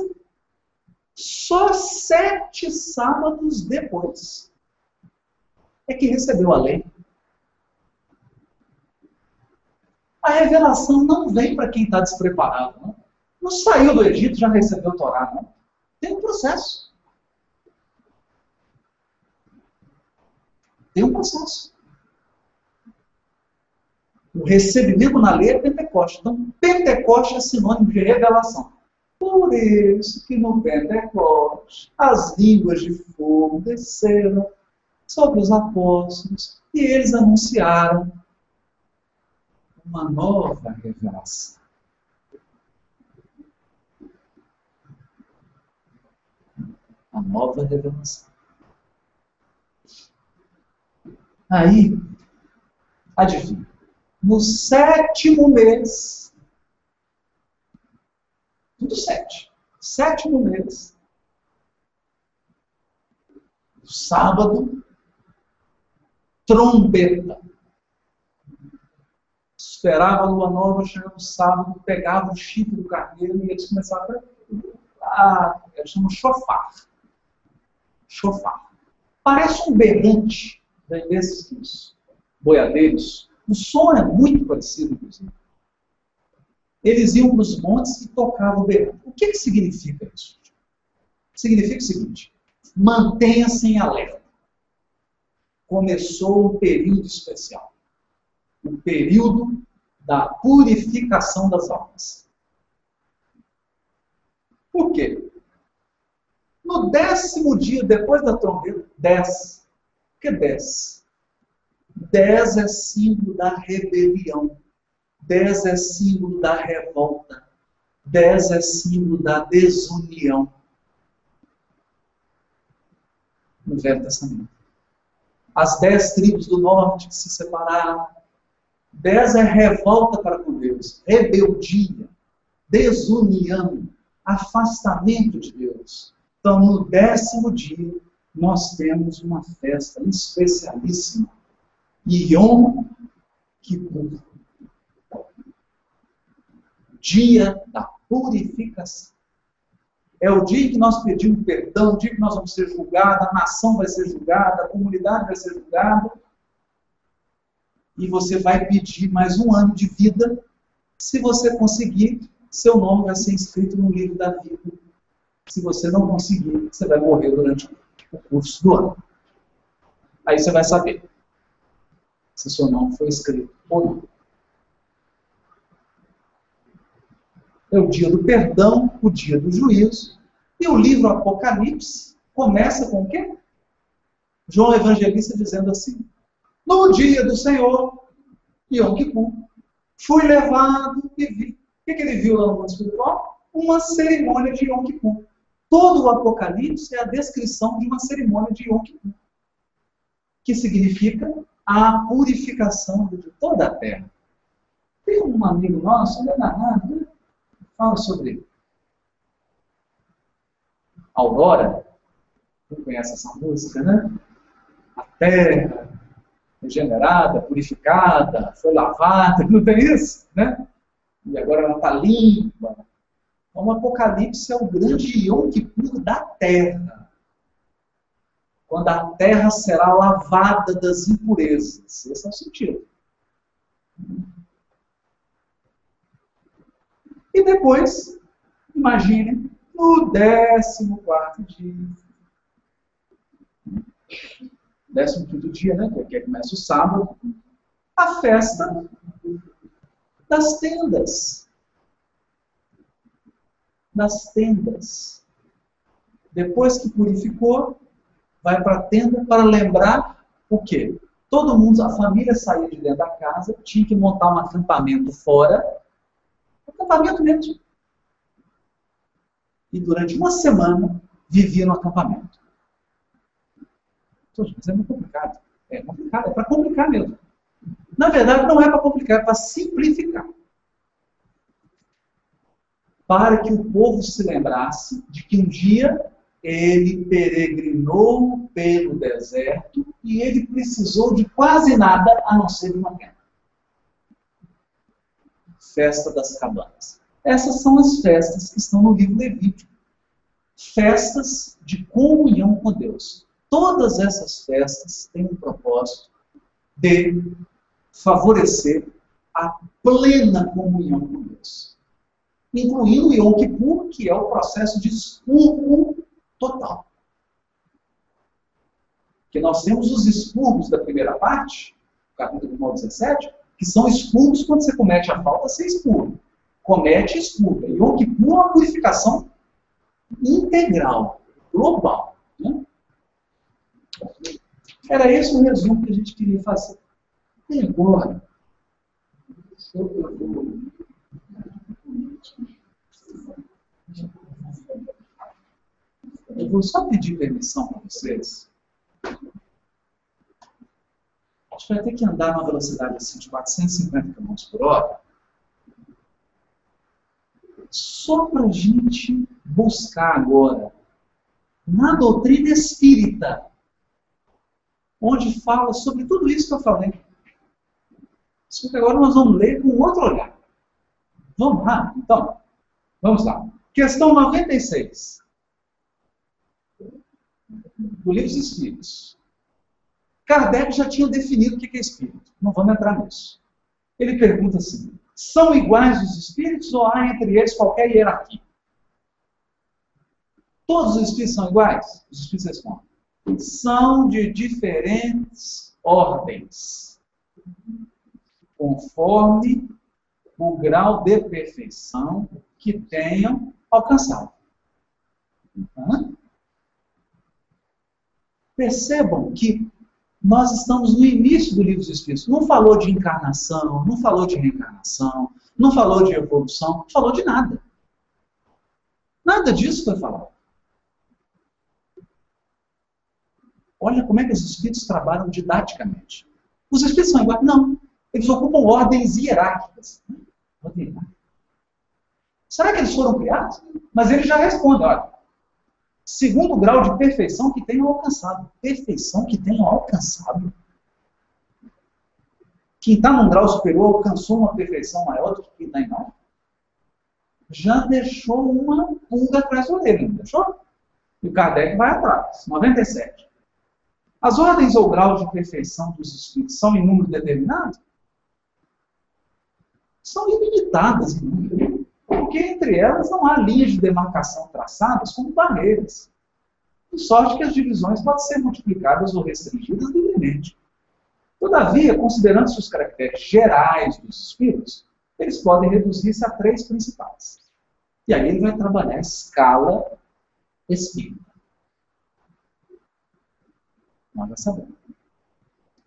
só sete sábados depois é que recebeu a lei. A revelação não vem para quem está despreparado. Não. não saiu do Egito já recebeu o Torá. Não. Tem um processo. Tem um processo. O recebimento na lei é Pentecoste. Então, Pentecoste é sinônimo de revelação. Por isso que no Pentecoste as línguas de fogo desceram sobre os apóstolos e eles anunciaram uma nova revelação. A nova revelação. Aí, adivinha, no sétimo mês, tudo sete, sétimo mês, sábado, trombeta. Esperava a lua nova, chegava o sábado, pegava o chifre do carneiro e eles começavam a. a eles chamam chofar. Chofar. Parece um berrante desses boiadeiros. O som é muito parecido, inclusive. Eles iam para os montes e tocavam o berrante. O que, que significa isso? Significa o seguinte: mantenha-se em alerta começou um período especial o período da purificação das almas. Por quê? No décimo dia, depois da trombeta, dez. Que é dez? Dez é símbolo da rebelião. Dez é símbolo da revolta. Dez é símbolo da desunião. No Velho Testamento as dez tribos do norte que se separaram. Dez é revolta para com Deus, rebeldia, desunião, afastamento de Deus. Então, no décimo dia, nós temos uma festa especialíssima. Yom Kippur. Dia da purificação. É o dia que nós pedimos perdão, o dia que nós vamos ser julgados, a nação vai ser julgada, a comunidade vai ser julgada. E você vai pedir mais um ano de vida. Se você conseguir, seu nome vai ser inscrito no livro da vida. Se você não conseguir, você vai morrer durante o curso do ano. Aí você vai saber se seu nome foi escrito ou não. é o dia do perdão, o dia do juízo. E o livro Apocalipse começa com o quê? João Evangelista dizendo assim: No dia do Senhor, Yom Kippur, fui levado e vi. O que, ele viu lá no mundo espiritual? Uma cerimônia de Yom Kippur. Todo o Apocalipse é a descrição de uma cerimônia de Yom Kippur. que significa a purificação de toda a terra. Tem um amigo nosso, Leonardo, né? fala sobre Aurora. Quem conhece essa música, né? A terra regenerada, purificada, foi lavada, não tem isso? Né? E agora ela está limpa. Então, o Apocalipse é o grande Yom Kippur da terra. Quando a terra será lavada das impurezas. Esse é o sentido. E depois, imagine, no 14 dia. 15 dia, né? Que começa o sábado. A festa das tendas. Das tendas. Depois que purificou, vai para a tenda para lembrar o quê? Todo mundo, a família saía de dentro da casa, tinha que montar um acampamento fora. Acampamento mesmo. E durante uma semana vivia no acampamento. Mas é muito complicado. É complicado, é para complicar mesmo. Na verdade, não é para complicar, é para simplificar. Para que o povo se lembrasse de que um dia ele peregrinou pelo deserto e ele precisou de quase nada a não ser uma tenda. Festa das cabanas. Essas são as festas que estão no livro Levítico. Festas de comunhão com Deus. Todas essas festas têm um propósito de favorecer a plena comunhão com Deus. Incluindo o Yom Kippur, que é o processo de expurgo total. Que nós temos os expurgos da primeira parte, capítulo 9, 17, que são expurgos quando você comete a falta, você expurga. Comete expurga. Yom Kippur é uma purificação integral, global. Né? Era esse o resumo que a gente queria fazer. E agora, eu vou eu vou só pedir permissão para vocês. A gente vai ter que andar numa velocidade assim de 450 km por hora. Só para a gente buscar agora na doutrina espírita, onde fala sobre tudo isso que eu falei. Só que agora nós vamos ler com outro olhar. Vamos lá? Então, vamos lá. Questão 96 do Livro dos Espíritos. Kardec já tinha definido o que é espírito. Não vamos entrar nisso. Ele pergunta assim: são iguais os espíritos ou há entre eles qualquer hierarquia? Todos os espíritos são iguais? Os espíritos respondem: são de diferentes ordens, conforme o grau de perfeição que tenham alcançado. Uhum. Percebam que nós estamos no início do livro dos Espíritos. Não falou de encarnação, não falou de reencarnação, não falou de evolução, não falou de nada. Nada disso foi falado. Olha como é que os espíritos trabalham didaticamente. Os espíritos são iguais? Não. Eles ocupam ordens hierárquicas. Será que eles foram criados? Mas ele já responde, olha, Segundo grau de perfeição que tenham alcançado. Perfeição que tenham alcançado. Quem está num grau superior alcançou uma perfeição maior do que quem está em não. Já deixou uma pulga atrás da orelha, não deixou? E o Kardec vai atrás. 97. As ordens ou graus de perfeição dos espíritos são em número determinado? São ilimitadas porque entre elas não há linhas de demarcação traçadas como barreiras. De sorte que as divisões podem ser multiplicadas ou restringidas livremente. Todavia, considerando-se os caracteres gerais dos espíritos, eles podem reduzir-se a três principais. E aí ele vai trabalhar a escala espírita. Nós já sabemos.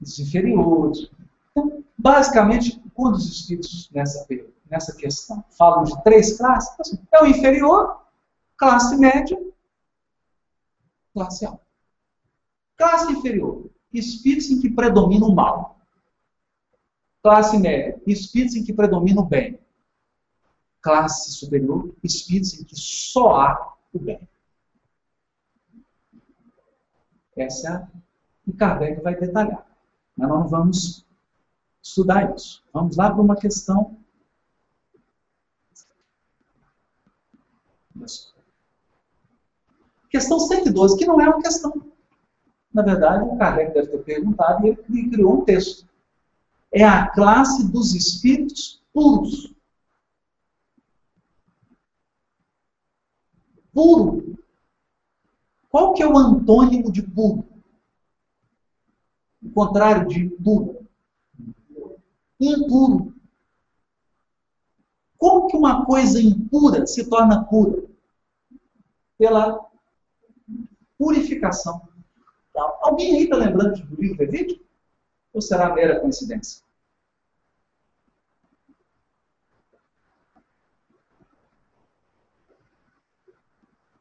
Os inferiores. Então, basicamente, quando os espíritos nessa nessa questão. Falam de três classes. Assim, é o inferior, classe média, classe alta. Classe inferior. espíritos em que predomina o mal. Classe média, espíritos em que predomina o bem. Classe superior, espíritos em que só há o bem. Essa é a que Kardec vai detalhar. Mas nós não vamos estudar isso. Vamos lá para uma questão. Questão 112, que não é uma questão. Na verdade, o Kardec deve ter perguntado e ele criou um texto. É a classe dos espíritos puros. Puro. Qual que é o antônimo de puro? O contrário de puro impuro. Como que uma coisa impura se torna pura? Pela purificação. Alguém aí está lembrando do livro Levítico? Ou será mera coincidência?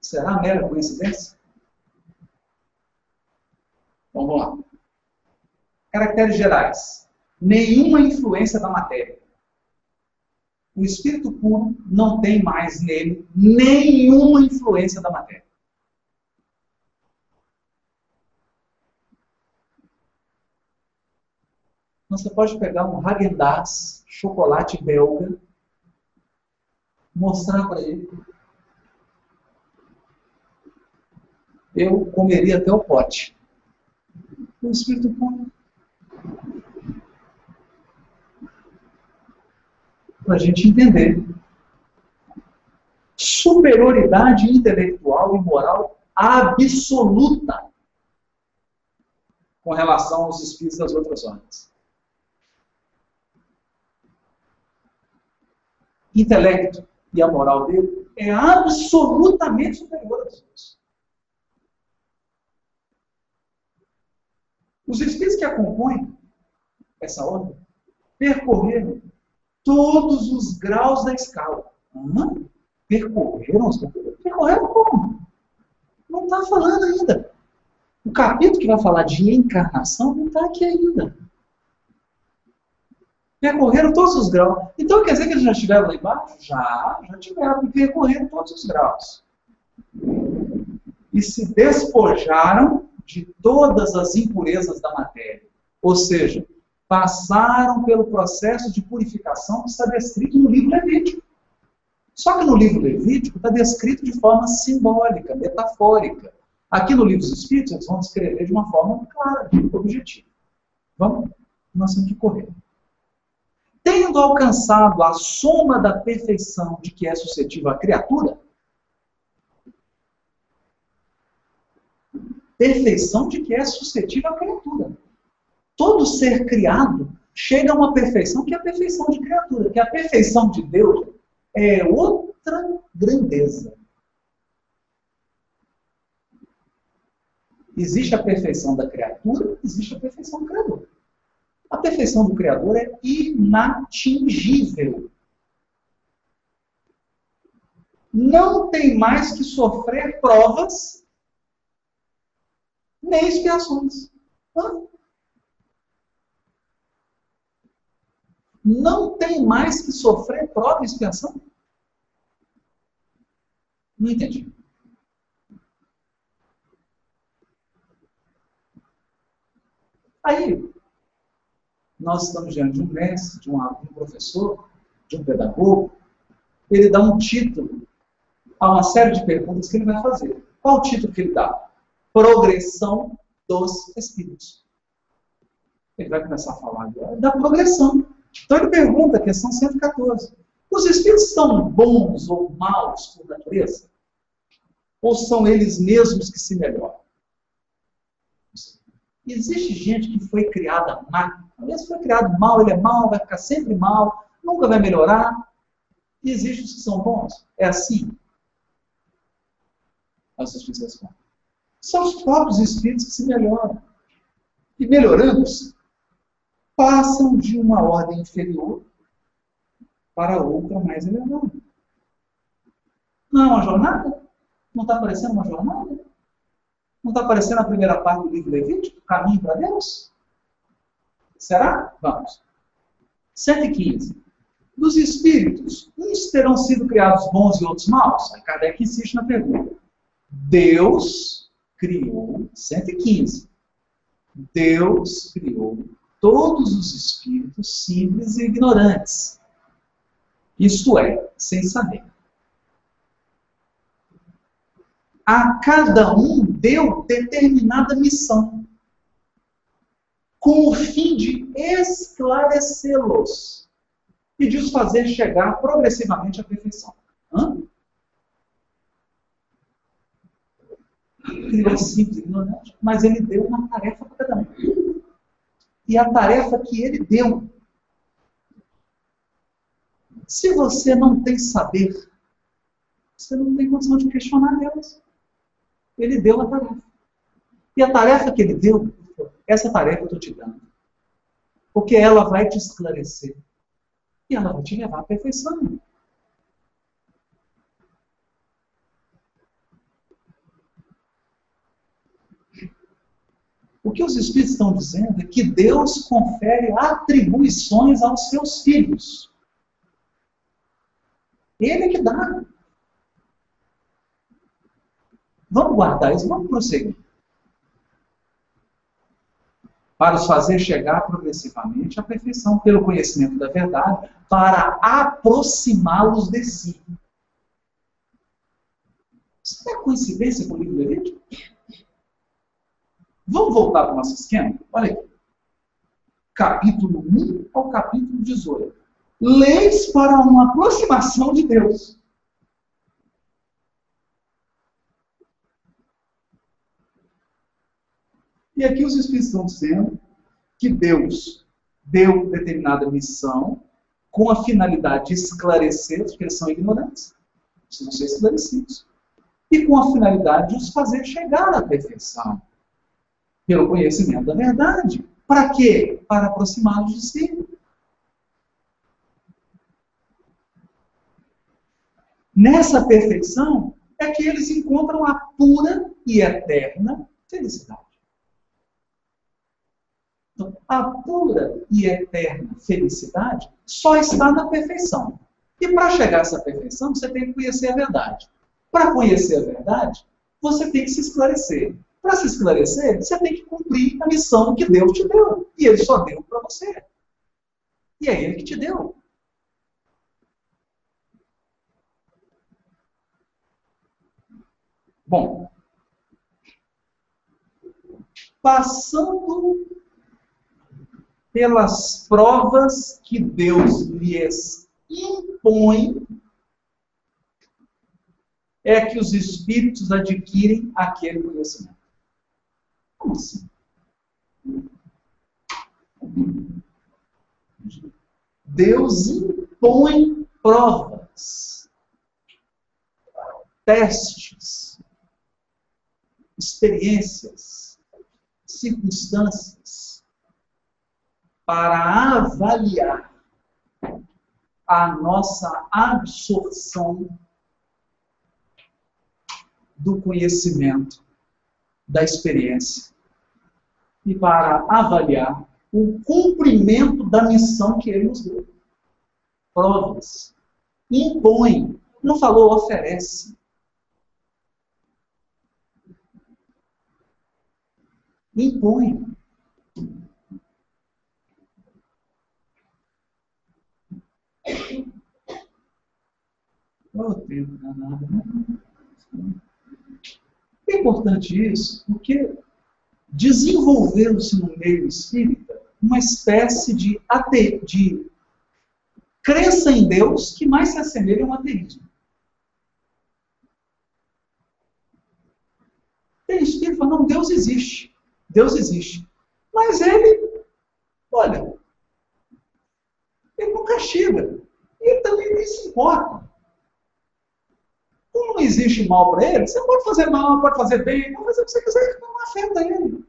Será mera coincidência? Então, vamos lá. Caracteres gerais nenhuma influência da matéria. O espírito puro não tem mais nele nenhuma influência da matéria. Você pode pegar um Häagen-Dazs, chocolate belga, mostrar para ele. Eu comeria até o pote. O espírito puro para a gente entender. Superioridade intelectual e moral absoluta com relação aos espíritos das outras ordens. Intelecto e a moral dele é absolutamente superior a outros. Os espíritos que a compõem essa ordem percorreram todos os graus da escala. Hum? Percorreram os Percorreram como? Não está falando ainda. O capítulo que vai falar de encarnação não está aqui ainda. Percorreram todos os graus. Então quer dizer que eles já estiveram lá embaixo? Já, já tiveram. Percorreram todos os graus. E se despojaram de todas as impurezas da matéria. Ou seja, passaram pelo processo de purificação que está descrito no livro Levítico. Só que no livro Levítico está descrito de forma simbólica, metafórica. Aqui no livro dos Espíritos, eles vão descrever de uma forma clara, objetiva. Vamos? Nós temos que correr. Tendo alcançado a soma da perfeição de que é suscetível a criatura, perfeição de que é suscetível a criatura todo ser criado chega a uma perfeição que é a perfeição de criatura, que a perfeição de Deus é outra grandeza. Existe a perfeição da criatura, existe a perfeição do Criador. A perfeição do Criador é inatingível. Não tem mais que sofrer provas nem expiações. Hã? Não tem mais que sofrer prova e expiação? Não entendi. Aí, nós estamos diante de um mestre, de um, um professor, de um pedagogo, ele dá um título a uma série de perguntas que ele vai fazer. Qual o título que ele dá? Progressão dos Espíritos. Ele vai começar a falar da progressão. Então ele pergunta, questão 114. Os espíritos são bons ou maus por natureza? Ou são eles mesmos que se melhoram? Existe gente que foi criada má. Talvez foi criado mal, ele é mal, vai ficar sempre mal, nunca vai melhorar. E existem os que são bons. É assim. As justiça respondem. São os próprios espíritos que se melhoram. E melhorando-se, passam de uma ordem inferior para outra mais elevada. Não é uma jornada? Não está parecendo uma jornada? Não está aparecendo a primeira parte do livro Levítico? Caminho para Deus? Será? Vamos. 115. Dos espíritos, uns terão sido criados bons e outros maus? Aí Kardec insiste na pergunta. Deus criou 115. Deus criou todos os espíritos simples e ignorantes. Isto é, sem saber. A cada um deu determinada missão, com o fim de esclarecê-los e de os fazer chegar progressivamente à perfeição. Hã? Ele é simples, ignorante, mas ele deu uma tarefa para cada um. E a tarefa que ele deu se você não tem saber, você não tem condição de questionar Deus. Ele deu a tarefa. E a tarefa que ele deu, essa tarefa eu estou te dando. Porque ela vai te esclarecer. E ela vai te levar à perfeição. O que os Espíritos estão dizendo é que Deus confere atribuições aos seus filhos. Ele é que dá. Vamos guardar isso, vamos prosseguir. Para os fazer chegar progressivamente à perfeição pelo conhecimento da verdade, para aproximá-los de si. Isso é coincidência com o livro Levítico? Vamos voltar para o nosso esquema? Olha aqui. Capítulo 1 ao capítulo 18 leis para uma aproximação de Deus. E aqui os Espíritos estão dizendo que Deus deu determinada missão com a finalidade de esclarecer, porque eles são ignorantes, precisam ser esclarecidos, e com a finalidade de os fazer chegar à perfeição, pelo conhecimento da verdade. Para quê? Para aproximá-los de si. Nessa perfeição é que eles encontram a pura e eterna felicidade. Então, a pura e eterna felicidade só está na perfeição. E para chegar a essa perfeição, você tem que conhecer a verdade. Para conhecer a verdade, você tem que se esclarecer. Para se esclarecer, você tem que cumprir a missão que Deus te deu. E Ele só deu para você. E é Ele que te deu. Bom, passando pelas provas que Deus lhes impõe, é que os espíritos adquirem aquele conhecimento. Como assim? Deus impõe provas, testes, experiências, circunstâncias, para avaliar a nossa absorção do conhecimento, da experiência, e para avaliar o cumprimento da missão que ele nos deu. Provas. Impõe. Não falou oferece. impõe. Oh, tempo danado, né? É importante isso, porque desenvolveu-se no meio espírita uma espécie de, ate, de crença em Deus que mais se assemelha a um ateísmo. Tem espírito que não, Deus existe. Deus existe. Mas ele, olha, ele não castiga. E ele também nem se importa. Como não existe mal para ele, você pode fazer mal, pode fazer bem, pode fazer o que você quiser, não afeta ele.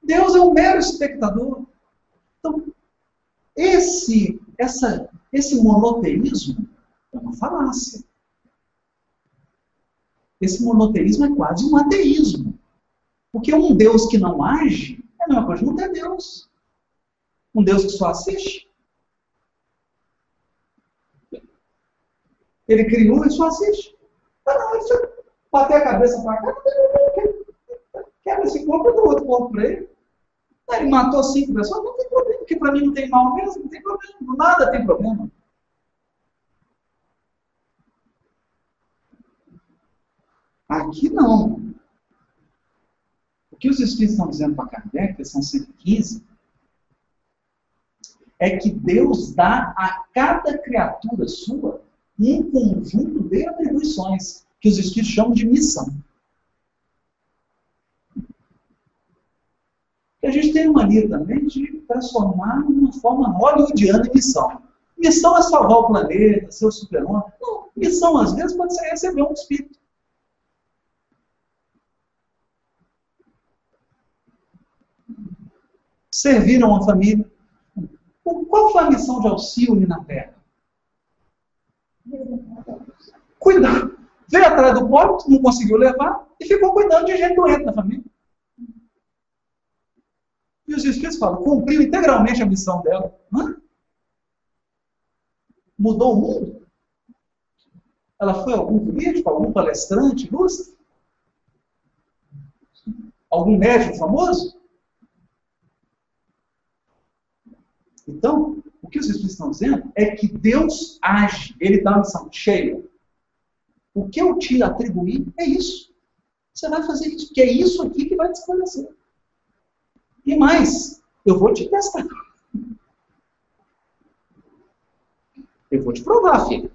Deus é um mero espectador. Então, esse, essa, esse monoteísmo é uma falácia. esse monoteísmo é quase um ateísmo. Porque um Deus que não age é a mesma coisa não ter Deus. Um Deus que só assiste. Ele criou e só assiste. Ah, não, isso bater a cabeça para cá, quebra esse corpo e dá outro corpo para ele. Ele matou cinco pessoas, não tem problema, porque para mim não tem mal mesmo, não tem problema, nada tem problema. Aqui não. O que os Espíritos estão dizendo para Kardec, questão 115, é que Deus dá a cada criatura sua um conjunto de atribuições, que os Espíritos chamam de missão. E a gente tem mania também de transformar uma forma hollywoodiana em missão. Missão é salvar o planeta, ser o super-homem. Missão às vezes pode ser receber um espírito. Servir a uma família. Qual foi a missão de Alcione na Terra? Cuidar. Veio atrás do pobre, não conseguiu levar, e ficou cuidando de gente doente na família. E os Espíritos falam, cumpriu integralmente a missão dela. Hã? Mudou o mundo? Ela foi algum político, algum palestrante ilustre? Algum médico famoso? Então, o que os Espíritos estão dizendo é que Deus age, Ele dá uma missão cheia. O que eu te atribuir é isso. Você vai fazer isso, porque é isso aqui que vai te esclarecer. E mais, eu vou te testar. Eu vou te provar, filho.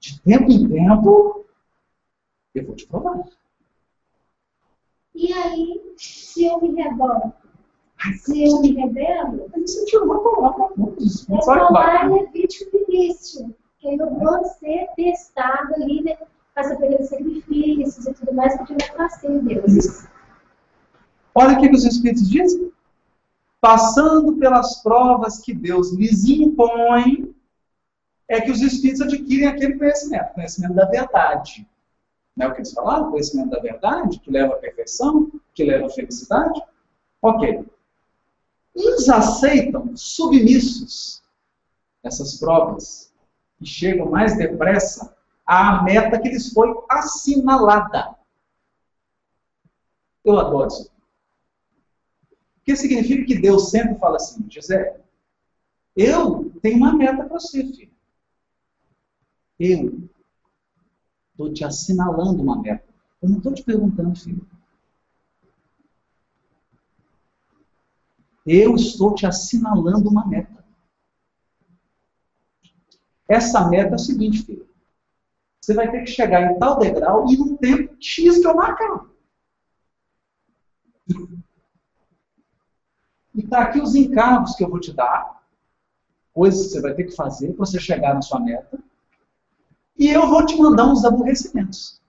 De tempo em tempo, eu vou te provar. E aí, se eu me revolto? Se eu me rebelo? A gente tirou uma palavra. Vou lá e evite o início. Que eu vou ser testado ali, né? Fazer pelos sacrifícios e tudo mais, porque eu não passei Deus. Olha o que os Espíritos dizem. Passando pelas provas que Deus lhes impõe, é que os Espíritos adquirem aquele conhecimento, conhecimento da verdade. Não é o que eles falaram? Conhecimento da verdade, que leva à perfeição, que leva à felicidade. Ok. Uns aceitam submissos essas provas e chegam mais depressa à meta que lhes foi assinalada. Eu adoro isso. Que significa que Deus sempre fala assim, José, eu tenho uma meta para você, filho. Eu estou te assinalando uma meta. Eu não estou te perguntando, filho. Eu estou te assinalando uma meta. Essa meta é o seguinte, filho. Você vai ter que chegar em tal degrau e num tempo X que eu marcar. E está aqui os encargos que eu vou te dar, coisas que você vai ter que fazer para você chegar na sua meta. E eu vou te mandar uns aborrecimentos,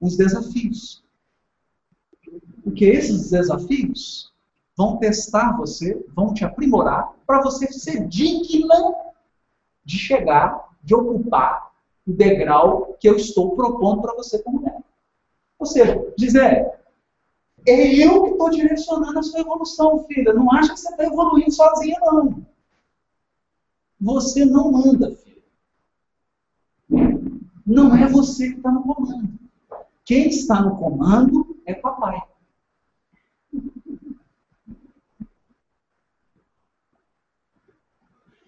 uns desafios. Porque esses desafios vão testar você, vão te aprimorar para você ser digna de chegar, de ocupar o degrau que eu estou propondo para você como meta. Ou seja, dizer, é eu que estou direcionando a sua evolução, filha. Não acha que você está evoluindo sozinha, não. Você não manda, filha. Não é você que está no comando. Quem está no comando é papai.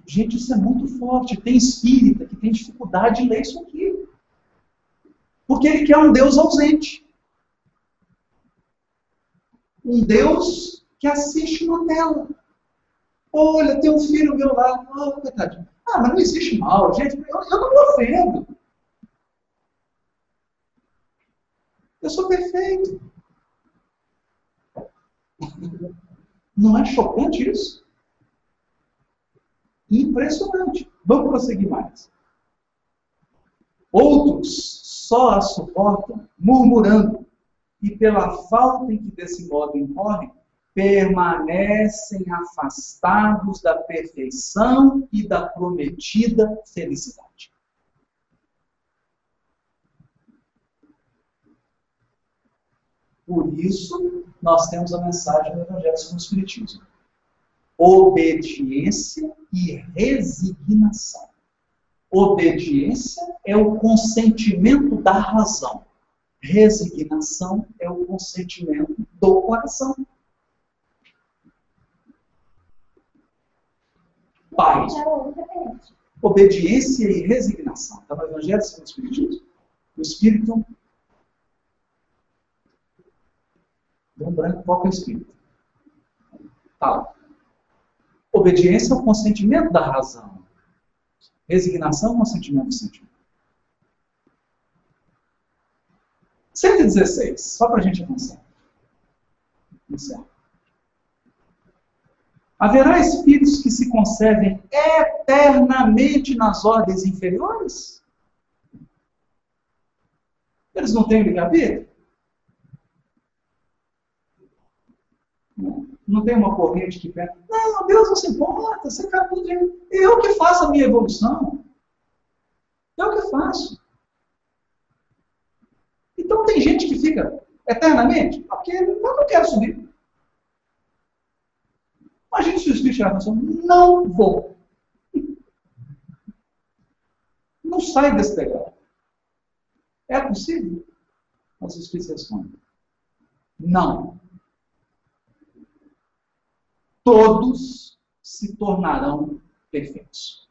Gente, isso é muito forte. Tem espírita que tem dificuldade de ler isso aqui. Porque ele quer um Deus ausente um Deus que assiste uma tela. Olha, tem um filho meu lá. Oh. Ah, mas não existe mal, gente. Eu, eu não me ofendo. Eu sou perfeito. Não é chocante isso? Impressionante. Vamos prosseguir mais. Outros só a suportam murmurando, e pela falta em que desse modo incorrem, permanecem afastados da perfeição e da prometida felicidade. Por isso, nós temos a mensagem do Evangelho segundo o Espiritismo obediência e resignação. Obediência é o consentimento da razão. Resignação é o consentimento do coração. Pai. Obediência e resignação. Está no Evangelho segundo o Espiritismo? O Espírito. Deu um branco, qual é o Espírito? Tá. Obediência é o consentimento da razão. Resignação é o consentimento do sentimento. 116, só para a gente avançar. Haverá espíritos que se conservem eternamente nas ordens inferiores? Eles não têm livre-arbítrio? Não tem uma corrente que pensa, não, Deus não se importa, você acabou de. Eu que faço a minha evolução. Eu que faço. Então tem gente que fica eternamente, porque eu não quero subir. Imagine se o Espírito chegar e não vou. Não sai desse degrau. É possível? Os Espíritos respondem. Não. Todos se tornarão perfeitos.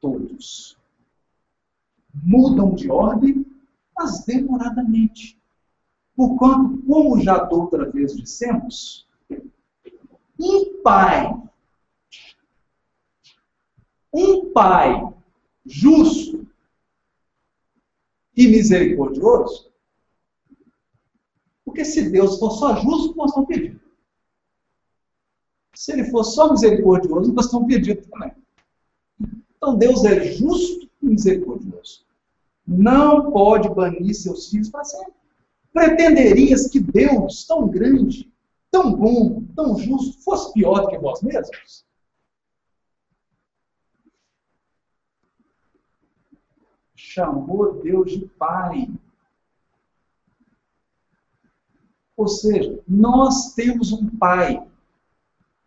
todos. Mudam de ordem, mas demoradamente. Porquanto, como já outra vez dissemos, um pai, um pai justo e misericordioso, porque se Deus for só justo, nós estamos pedindo. Se ele for só misericordioso, nós estamos pedindo também. Então Deus é justo e misericordioso. Não pode banir seus filhos para sempre. Pretenderias que Deus, tão grande, tão bom, tão justo, fosse pior do que vós mesmos? Chamou Deus de Pai. Ou seja, nós temos um Pai.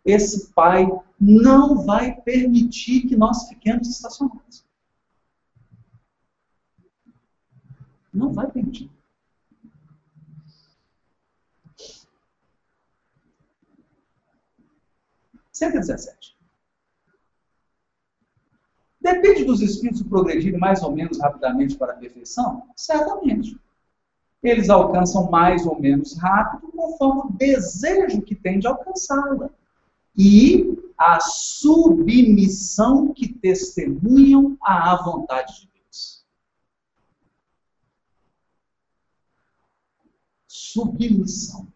Esse Pai não vai permitir que nós fiquemos estacionados. Não vai permitir. Cento dezessete. Depende dos espíritos progredirem mais ou menos rapidamente para a perfeição? Certamente. Eles alcançam mais ou menos rápido conforme o desejo que tem de alcançá-la. E a submissão que testemunham à vontade de Deus. Submissão.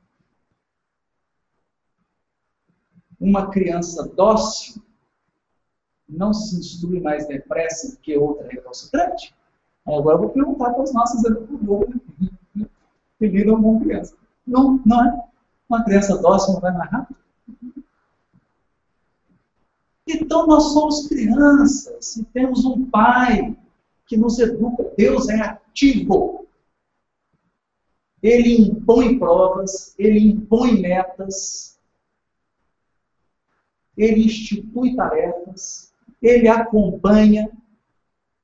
Uma criança dócil não se instrui mais depressa que outra recalcitrante? Agora eu vou perguntar para os nossos educadores que lidam com criança. Não, não é? Uma criança dócil não vai mais rápido? Então nós somos crianças e temos um pai que nos educa. Deus é ativo. Ele impõe provas, ele impõe metas, ele institui tarefas, ele acompanha,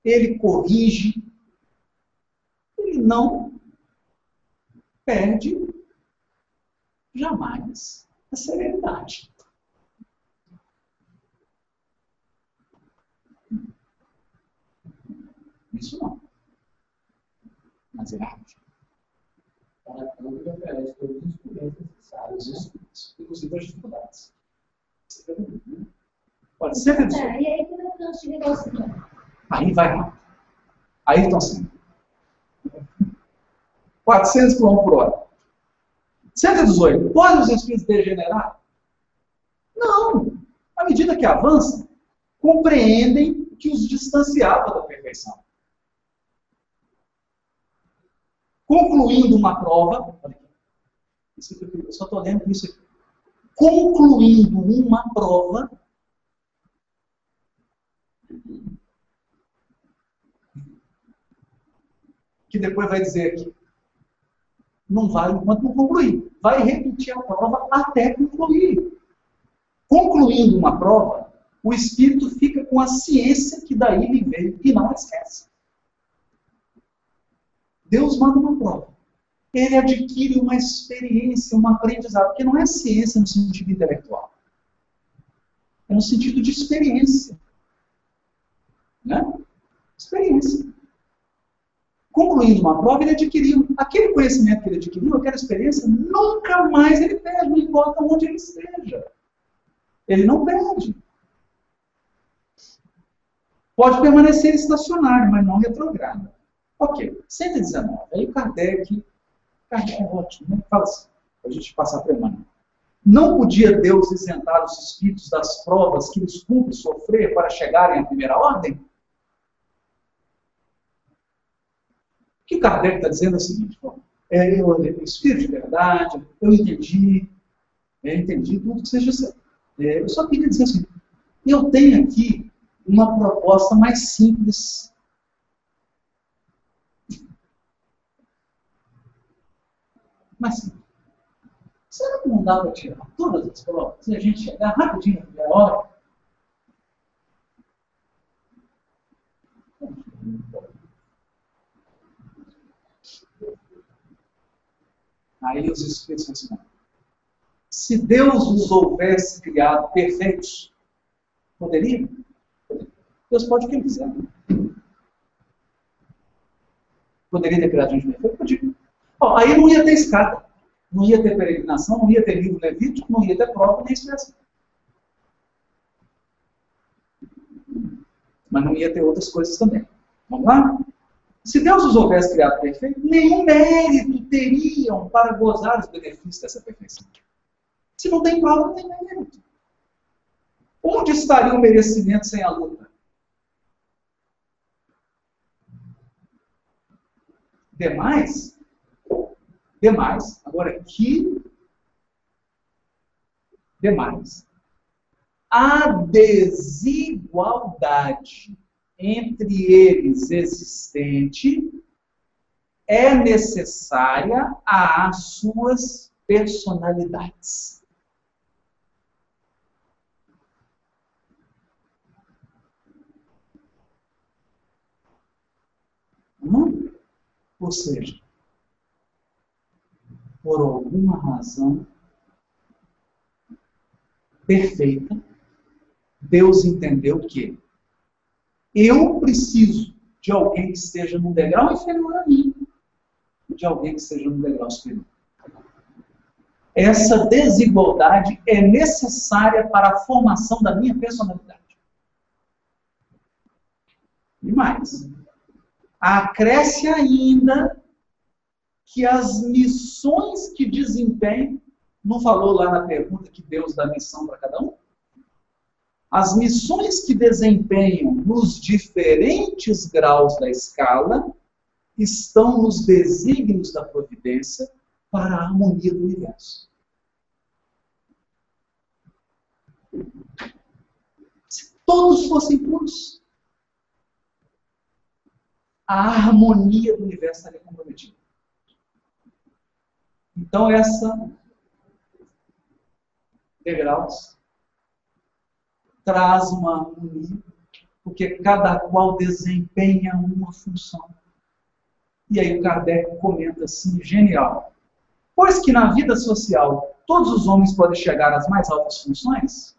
ele corrige, ele não perde jamais a serenidade. Isso não. Mas é arte. Para tanto, ele oferece todos os instrumentos necessários, instrumentos, inclusive as dificuldades. Pode ser, é, E aí, quando eu canso de negócio, Aí vai rápido. Aí estão sendo. 400 km por hora. 118. Podem os espíritos degenerar? Não. À medida que avançam, compreendem que os distanciava da perfeição. concluindo uma prova, eu só estou lendo isso aqui. Concluindo uma prova, que depois vai dizer aqui, não vai enquanto não concluir. Vai repetir a prova até concluir. Concluindo uma prova, o espírito fica com a ciência que daí lhe veio e não esquece. Deus manda uma prova. Ele adquire uma experiência, um aprendizado, porque não é ciência no sentido intelectual. É no sentido de experiência. Né? Experiência concluindo uma prova, ele adquiriu aquele conhecimento que ele adquiriu, aquela experiência, nunca mais ele perde, não importa onde ele esteja. Ele não perde. Pode permanecer estacionário, mas não retrograda. Ok, 119. Aí Kardec, Kardec é ótimo, né? Fala assim, a gente passar para Emmanuel. Não podia Deus isentar os espíritos das provas que os cumpre sofrer para chegarem à primeira ordem? Que Kardec está dizendo é o seguinte: é, eu, espírito de verdade, eu entendi, é, entendi tudo que seja certo. É, eu só queria dizer assim: eu tenho aqui uma proposta mais simples. Mais simples. Será que não dá para tirar todas as provas se a gente chegar rapidinho na primeira hora? Aí os Espíritos respondem: se Deus os houvesse criado perfeitos, poderia? Deus pode o que ele quiser. Poderia ter criado gente perfeito? Podia. Bom, aí não ia ter escada, não ia ter peregrinação, não ia ter livro levítico, não ia ter prova nem expressão. Mas não ia ter outras coisas também. Vamos lá? Se Deus os houvesse criado perfeitos, nenhum mérito teriam para gozar os benefícios dessa perfeição. Se não tem prova, não tem mérito. Onde estaria o merecimento sem a luta? Demais? Demais. Agora, que demais. A desigualdade entre eles existente é necessária às suas personalidades. Hum? Ou seja, por alguma razão perfeita, Deus entendeu que eu preciso de alguém que esteja num degrau inferior a mim, de alguém que esteja num degrau superior. Essa desigualdade é necessária para a formação da minha personalidade. E mais, acresce ainda que as missões que desempenho, não falou lá na pergunta que Deus dá missão para cada um? As missões que desempenham nos diferentes graus da escala estão nos desígnios da providência para a harmonia do universo. Se todos fossem puros, a harmonia do universo estaria comprometida. Então, essa degraus traz uma harmonia, porque cada qual desempenha uma função. E aí o Kardec comenta assim, genial. Pois que na vida social todos os homens podem chegar às mais altas funções,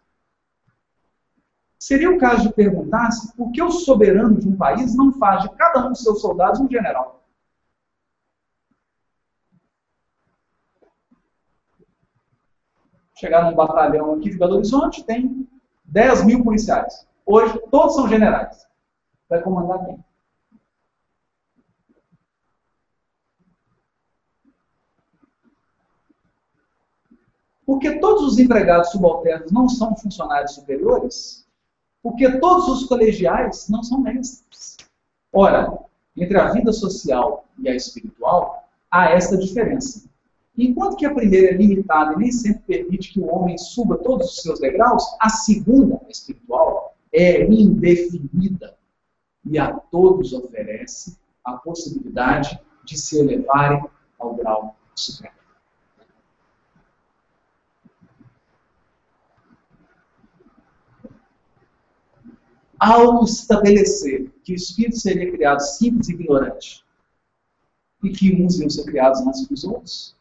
seria o caso de perguntar-se por que o soberano de um país não faz de cada um de seus soldados um general. Chegar num batalhão aqui de Belo Horizonte, tem 10 mil policiais. Hoje, todos são generais. Vai comandar quem? Porque todos os empregados subalternos não são funcionários superiores? Porque todos os colegiais não são mestres. Ora, entre a vida social e a espiritual, há esta diferença. Enquanto que a primeira é limitada e nem sempre permite que o homem suba todos os seus degraus, a segunda, a espiritual, é indefinida e a todos oferece a possibilidade de se elevarem ao grau supremo. Ao estabelecer que o espírito seria criado simples e ignorante, e que uns iam ser criados antes dos outros,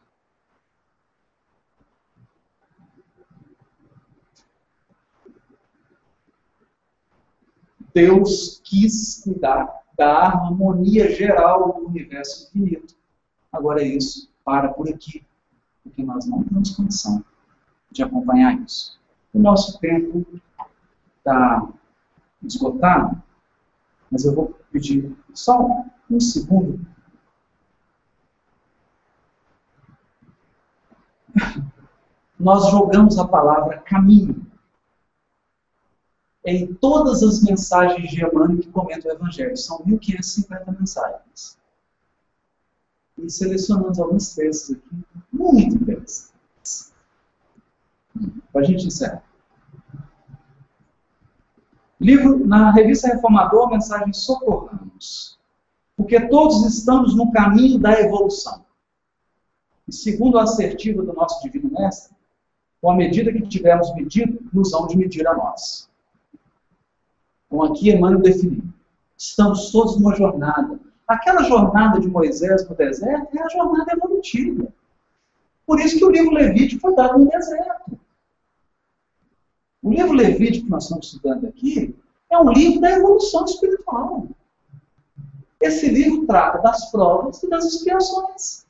Deus quis cuidar da harmonia geral do universo infinito. Agora é isso para por aqui, porque nós não temos condição de acompanhar isso. O nosso tempo está esgotado, mas eu vou pedir só um segundo. Nós jogamos a palavra caminho em todas as mensagens de Emmanuel que comentam o Evangelho. São 1550 mensagens. E selecionamos alguns textos aqui, muito interessantes. Para a gente encerrar. Livro, na revista Reformador, mensagem Socorramos. Porque todos estamos no caminho da evolução. E segundo a assertiva do nosso Divino Mestre, com a medida que tivermos medido, nos vão de medir a nós. Então aqui Emmanuel definiu. Estamos todos numa jornada. Aquela jornada de Moisés no deserto é a jornada evolutiva. Por isso que o livro Levítico foi dado no deserto. O livro Levítico que nós estamos estudando aqui é um livro da evolução espiritual. Esse livro trata das provas e das expiações.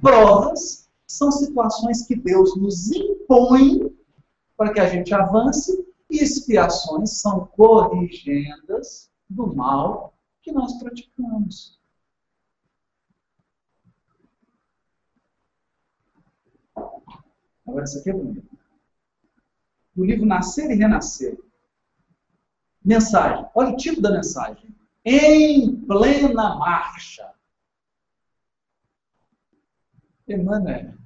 Provas são situações que Deus nos impõe para que a gente avance expiações são corrigendas do mal que nós praticamos. Agora, isso aqui é bonito. No livro Nascer e Renascer. Mensagem. Olha o título da mensagem. Em plena marcha. Emmanuel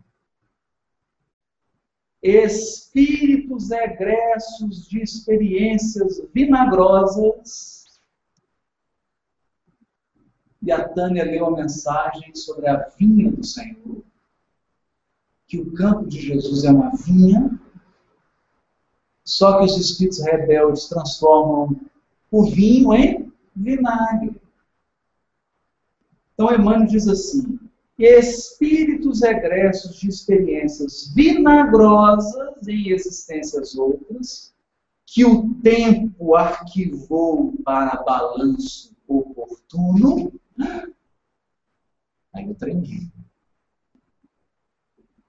espíritos egressos de experiências vinagrosas. E a Tânia leu a mensagem sobre a vinha do Senhor, que o campo de Jesus é uma vinha, só que os espíritos rebeldes transformam o vinho em vinagre. Então Emmanuel diz assim: espíritos egressos de experiências vinagrosas em existências outras, que o tempo arquivou para balanço oportuno. Aí eu tremi.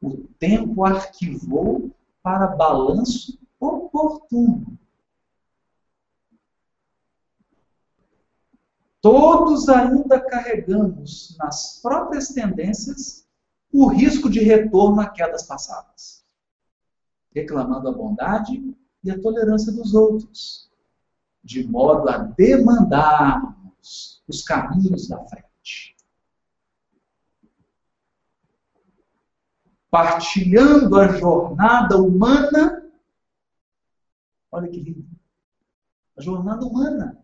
O tempo arquivou para balanço oportuno. todos ainda carregamos nas próprias tendências o risco de retorno a quedas passadas, reclamando a bondade e a tolerância dos outros, de modo a demandarmos os caminhos da frente. Partilhando a jornada humana, olha que lindo, a jornada humana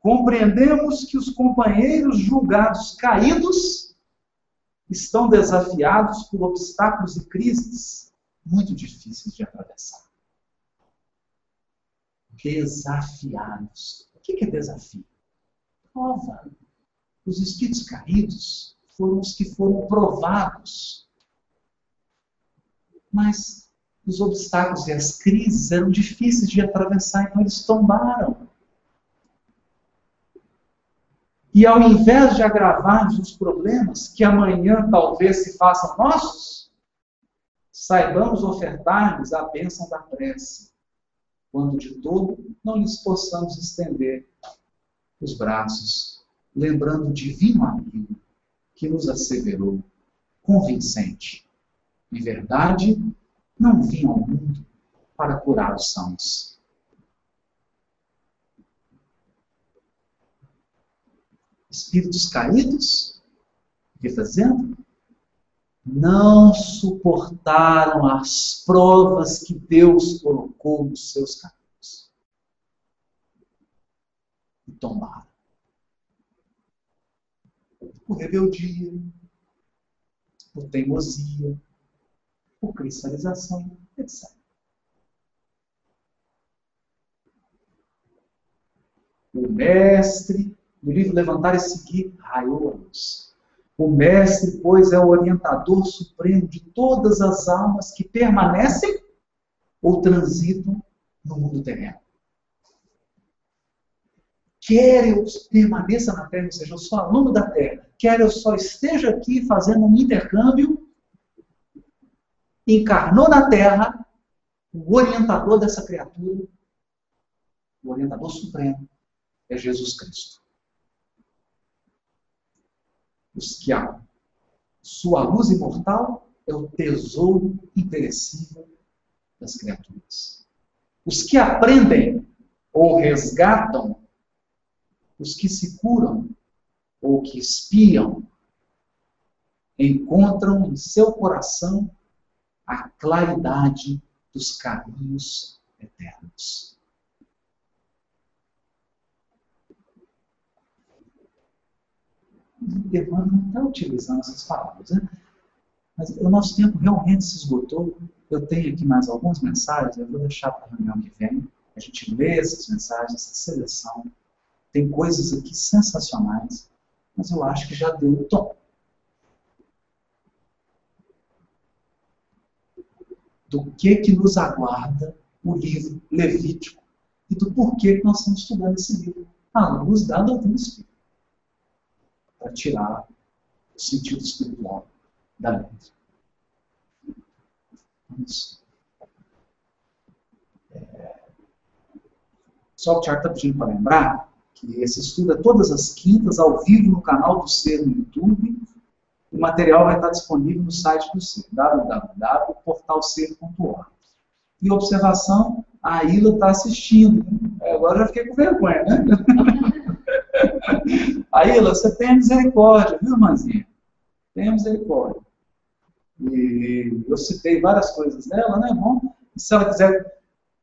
compreendemos que os companheiros julgados caídos estão desafiados por obstáculos e crises muito difíceis de atravessar. Desafiados. O que é desafio? Prova. Os espíritos caídos foram os que foram provados. Mas os obstáculos e as crises eram difíceis de atravessar, então eles tombaram. E ao invés de agravarmos os problemas que amanhã talvez se façam nossos, saibamos ofertar-lhes a bênção da prece, quando de todo não lhes possamos estender os braços, lembrando o divino amigo que nos asseverou, convincente. Em verdade, não vim ao mundo para curar os sãos, espíritos caídos, que dizendo? Não suportaram as provas que Deus colocou nos seus caminhos. E tombaram. por rebeldia, por teimosia, por cristalização, etc. O mestre, no livro Levantar e Seguir, raiou a luz. O mestre, pois, é o orientador supremo de todas as almas que permanecem ou transitam no mundo terreno. Quer eu permaneça na Terra, ou seja, eu sou aluno da Terra, quer eu só esteja aqui fazendo um intercâmbio, encarnou na Terra o orientador dessa criatura, o orientador supremo, é Jesus Cristo. Os que a sua luz imortal é o tesouro imperecível das criaturas. Os que aprendem ou resgatam, os que se curam ou que espiam, encontram em seu coração a claridade dos caminhos eternos. Emmanuel não está utilizando essas palavras, né? mas o nosso tempo realmente se esgotou. Eu tenho aqui mais algumas mensagens, eu vou deixar para a reunião que vem. A gente lê essas mensagens, essa seleção. Tem coisas aqui sensacionais, mas eu acho que já deu o tom. Do que que nos aguarda o livro Levítico e do porquê que nós estamos estudando esse livro à luz da doutrina espírita para tirar o sentido espiritual da. Isso. É... Só o Tiago está pedindo para lembrar que esse estudo é todas as quintas, ao vivo, no canal do Ser no YouTube. O material vai estar disponível no site do Ser, www.portalcer.org. E observação, a Ilha está assistindo. Agora já fiquei com vergonha, né? Aí, você tenha misericórdia, viu, irmãzinha? Tenha misericórdia. E eu citei várias coisas dela, né? Bom, se ela quiser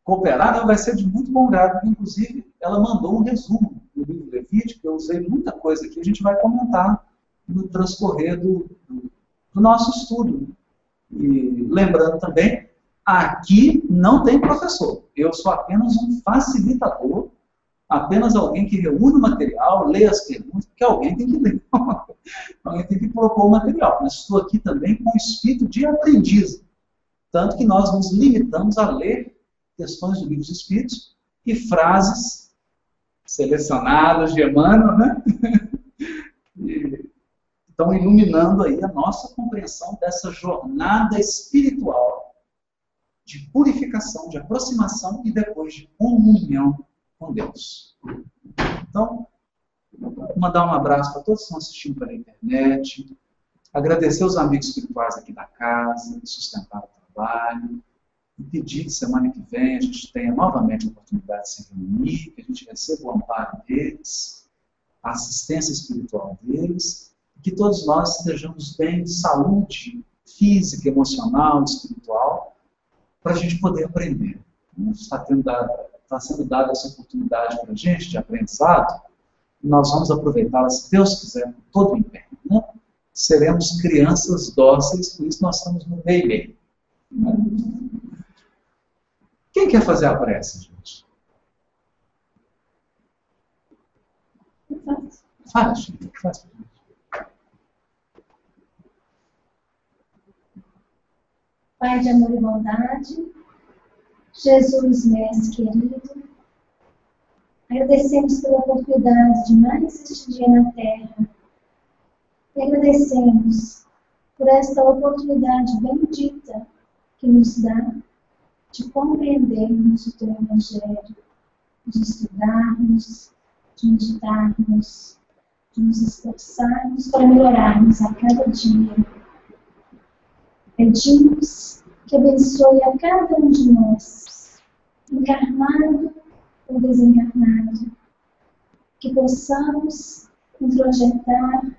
cooperar, né, vai ser de muito bom grado. Inclusive, ela mandou um resumo do livro Levítico, eu usei muita coisa aqui, a gente vai comentar no transcorrer do, do nosso estudo. E lembrando também, aqui não tem professor. Eu sou apenas um facilitador apenas alguém que reúne o material, lê as perguntas, porque alguém tem que ler. alguém tem que propor o material. Mas estou aqui também com o espírito de aprendiz. Tanto que nós nos limitamos a ler questões do livro dos Espíritos e frases selecionadas de Emmanuel, né? estão iluminando aí a nossa compreensão dessa jornada espiritual de purificação, de aproximação e depois de comunhão com Deus. Então, mandar um abraço para todos que estão assistindo pela internet, agradecer os amigos espirituais aqui da casa, que sustentaram o trabalho, e pedir que semana que vem a gente tenha novamente a oportunidade de se reunir, que a gente receba o amparo deles, a assistência espiritual deles, e que todos nós estejamos bem de saúde física, emocional, espiritual, para a gente poder aprender. Está tendo dado está sendo dada essa oportunidade para a gente de aprendizado, e nós vamos aproveitá-la, se Deus quiser, com todo o empenho. Né? Seremos crianças dóceis, por isso nós estamos no meio-meio. Quem quer fazer a prece, gente? Faz, gente. Faz. Pai de amor e bondade, Jesus, Mestre querido, agradecemos pela oportunidade de mais este dia na Terra. E agradecemos por esta oportunidade bendita que nos dá de compreendermos o teu Evangelho, de estudarmos, de meditarmos, de nos esforçarmos para melhorarmos a cada dia. Pedimos que abençoe a cada um de nós, encarnado ou desencarnado, que possamos introjetar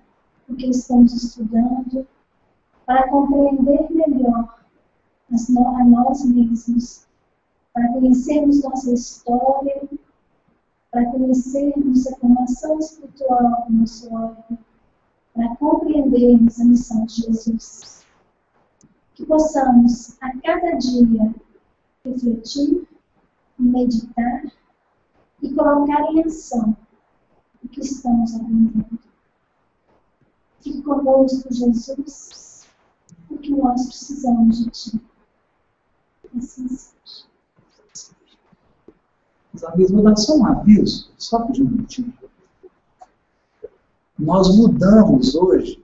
o que estamos estudando para compreender melhor a nós mesmos, para conhecermos nossa história, para conhecermos a formação espiritual do nosso órgão, para compreendermos a missão de Jesus. Que possamos, a cada dia, refletir, meditar e colocar em ação o que estamos aprendendo. Fique conosco, Jesus, porque nós precisamos de Ti. Assim seja. Vou dar só um aviso, só por um minutinho. Nós mudamos hoje,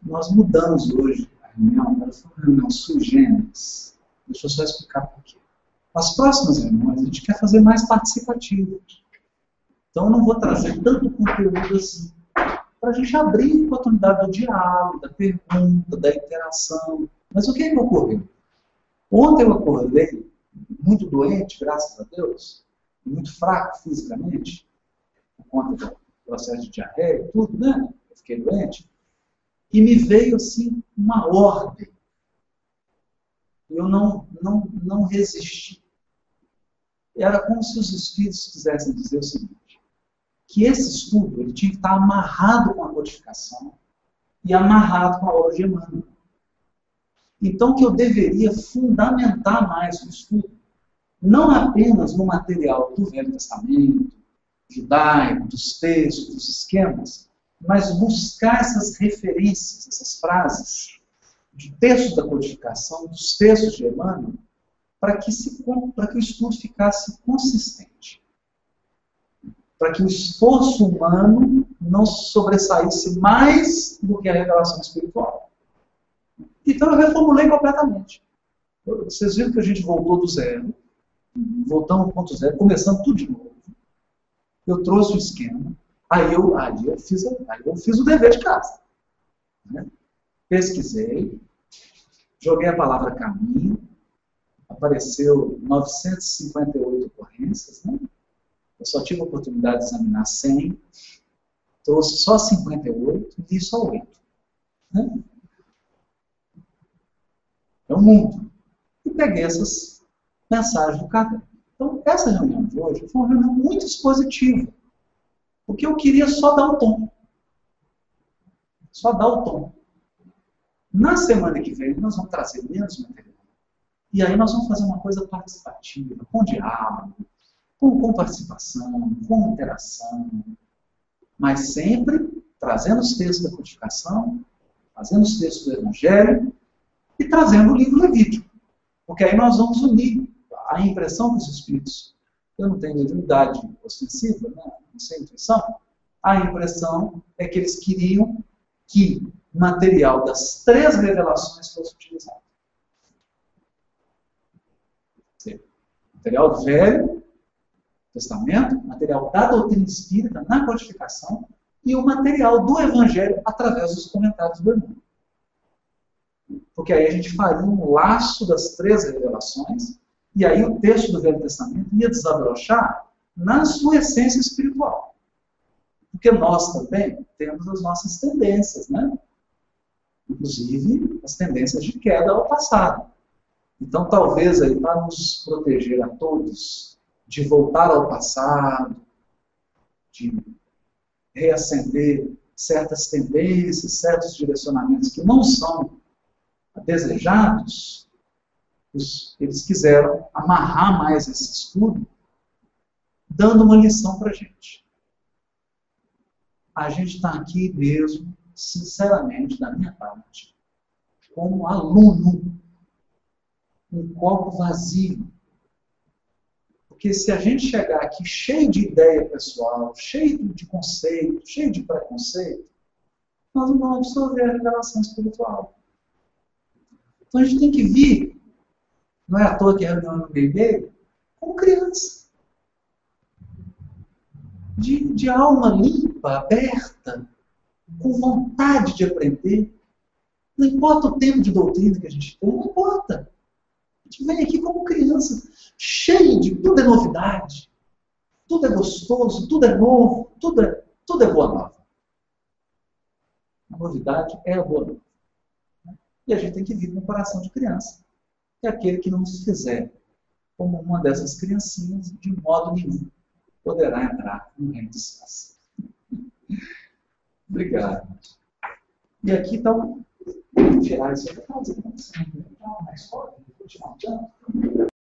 nós mudamos hoje reunião, ela foi uma reunião sui generis. Deixa eu só explicar por quê. As próximas reuniões a gente quer fazer mais participativo. Então eu não vou trazer tanto conteúdo assim. Para a gente abrir a oportunidade do diálogo, da pergunta, da interação. Mas o que, é que ocorreu? Ontem eu acordei muito doente, graças a Deus, muito fraco fisicamente, por conta do processo de diarreia e tudo, né? Eu fiquei doente. E me veio assim uma ordem. Eu não, não, não resisti. Era como se os espíritos quisessem dizer o seguinte: que esse estudo ele tinha que estar amarrado com a codificação e amarrado com a obra de Emmanuel. Então, que eu deveria fundamentar mais o estudo, não apenas no material do Velho Testamento, judaico, dos textos, dos esquemas, mas buscar essas referências, essas frases, de textos da codificação, dos textos de Emmanuel, para que, para que o estudo ficasse consistente. Para que o esforço humano não sobressaísse mais do que a revelação espiritual. Então eu reformulei completamente. Vocês viram que a gente voltou do zero, voltamos ao ponto zero, começando tudo de novo. Eu trouxe o esquema, aí eu, aí eu, fiz, aí eu fiz o dever de casa. Né? Pesquisei, joguei a palavra caminho, apareceu 958 ocorrências, né? eu só tive a oportunidade de examinar 100, trouxe só 58 e li só 8. Né? É o mundo. E peguei essas mensagens do Kardec. Então, essa reunião de hoje foi uma reunião muito expositiva. Porque eu queria só dar o tom. Só dar o tom. Na semana que vem, nós vamos trazer menos material. E aí nós vamos fazer uma coisa participativa, com diálogo, com, com participação, com interação. Mas sempre trazendo os textos da codificação, trazendo os textos do Evangelho e trazendo o livro Levítico. Porque aí nós vamos unir a impressão dos espíritos. Eu não tenho mediunidade ostensiva, né? não sei intuição. A impressão é que eles queriam que material das três revelações fosse utilizado. Material Velho Testamento, material da doutrina espírita na codificação e o material do Evangelho através dos comentários do irmão. Porque aí a gente faria um laço das três revelações, e aí o texto do Velho Testamento ia desabrochar na sua essência espiritual. Porque nós também temos as nossas tendências, né? Inclusive as tendências de queda ao passado. Então, talvez aí, para nos proteger a todos de voltar ao passado, de reacender certas tendências, certos direcionamentos que não são desejados, eles quiseram amarrar mais esse estudo, dando uma lição para a gente. A gente está aqui mesmo, sinceramente, da minha parte, como aluno, um copo vazio. Porque se a gente chegar aqui cheio de ideia pessoal, cheio de conceito, cheio de preconceito, nós não vamos absorver a revelação espiritual. Então a gente tem que vir, não é à toa que é reunião no meio como criança. De, de alma limpa, aberta, com vontade de aprender. Não importa o tempo de doutrina que a gente tem, não importa. A gente vem aqui como criança, cheio de tudo é novidade, tudo é gostoso, tudo é novo, tudo é, tudo é boa nova. A novidade é a boa nova. E a gente tem que vir com o coração de criança. E aquele que não se fizer como uma dessas criancinhas, de modo nenhum, poderá entrar no reino dos céus. Obrigado. E aqui estão, vou tirar isso aqui, fazer uma escola, vou tirar um.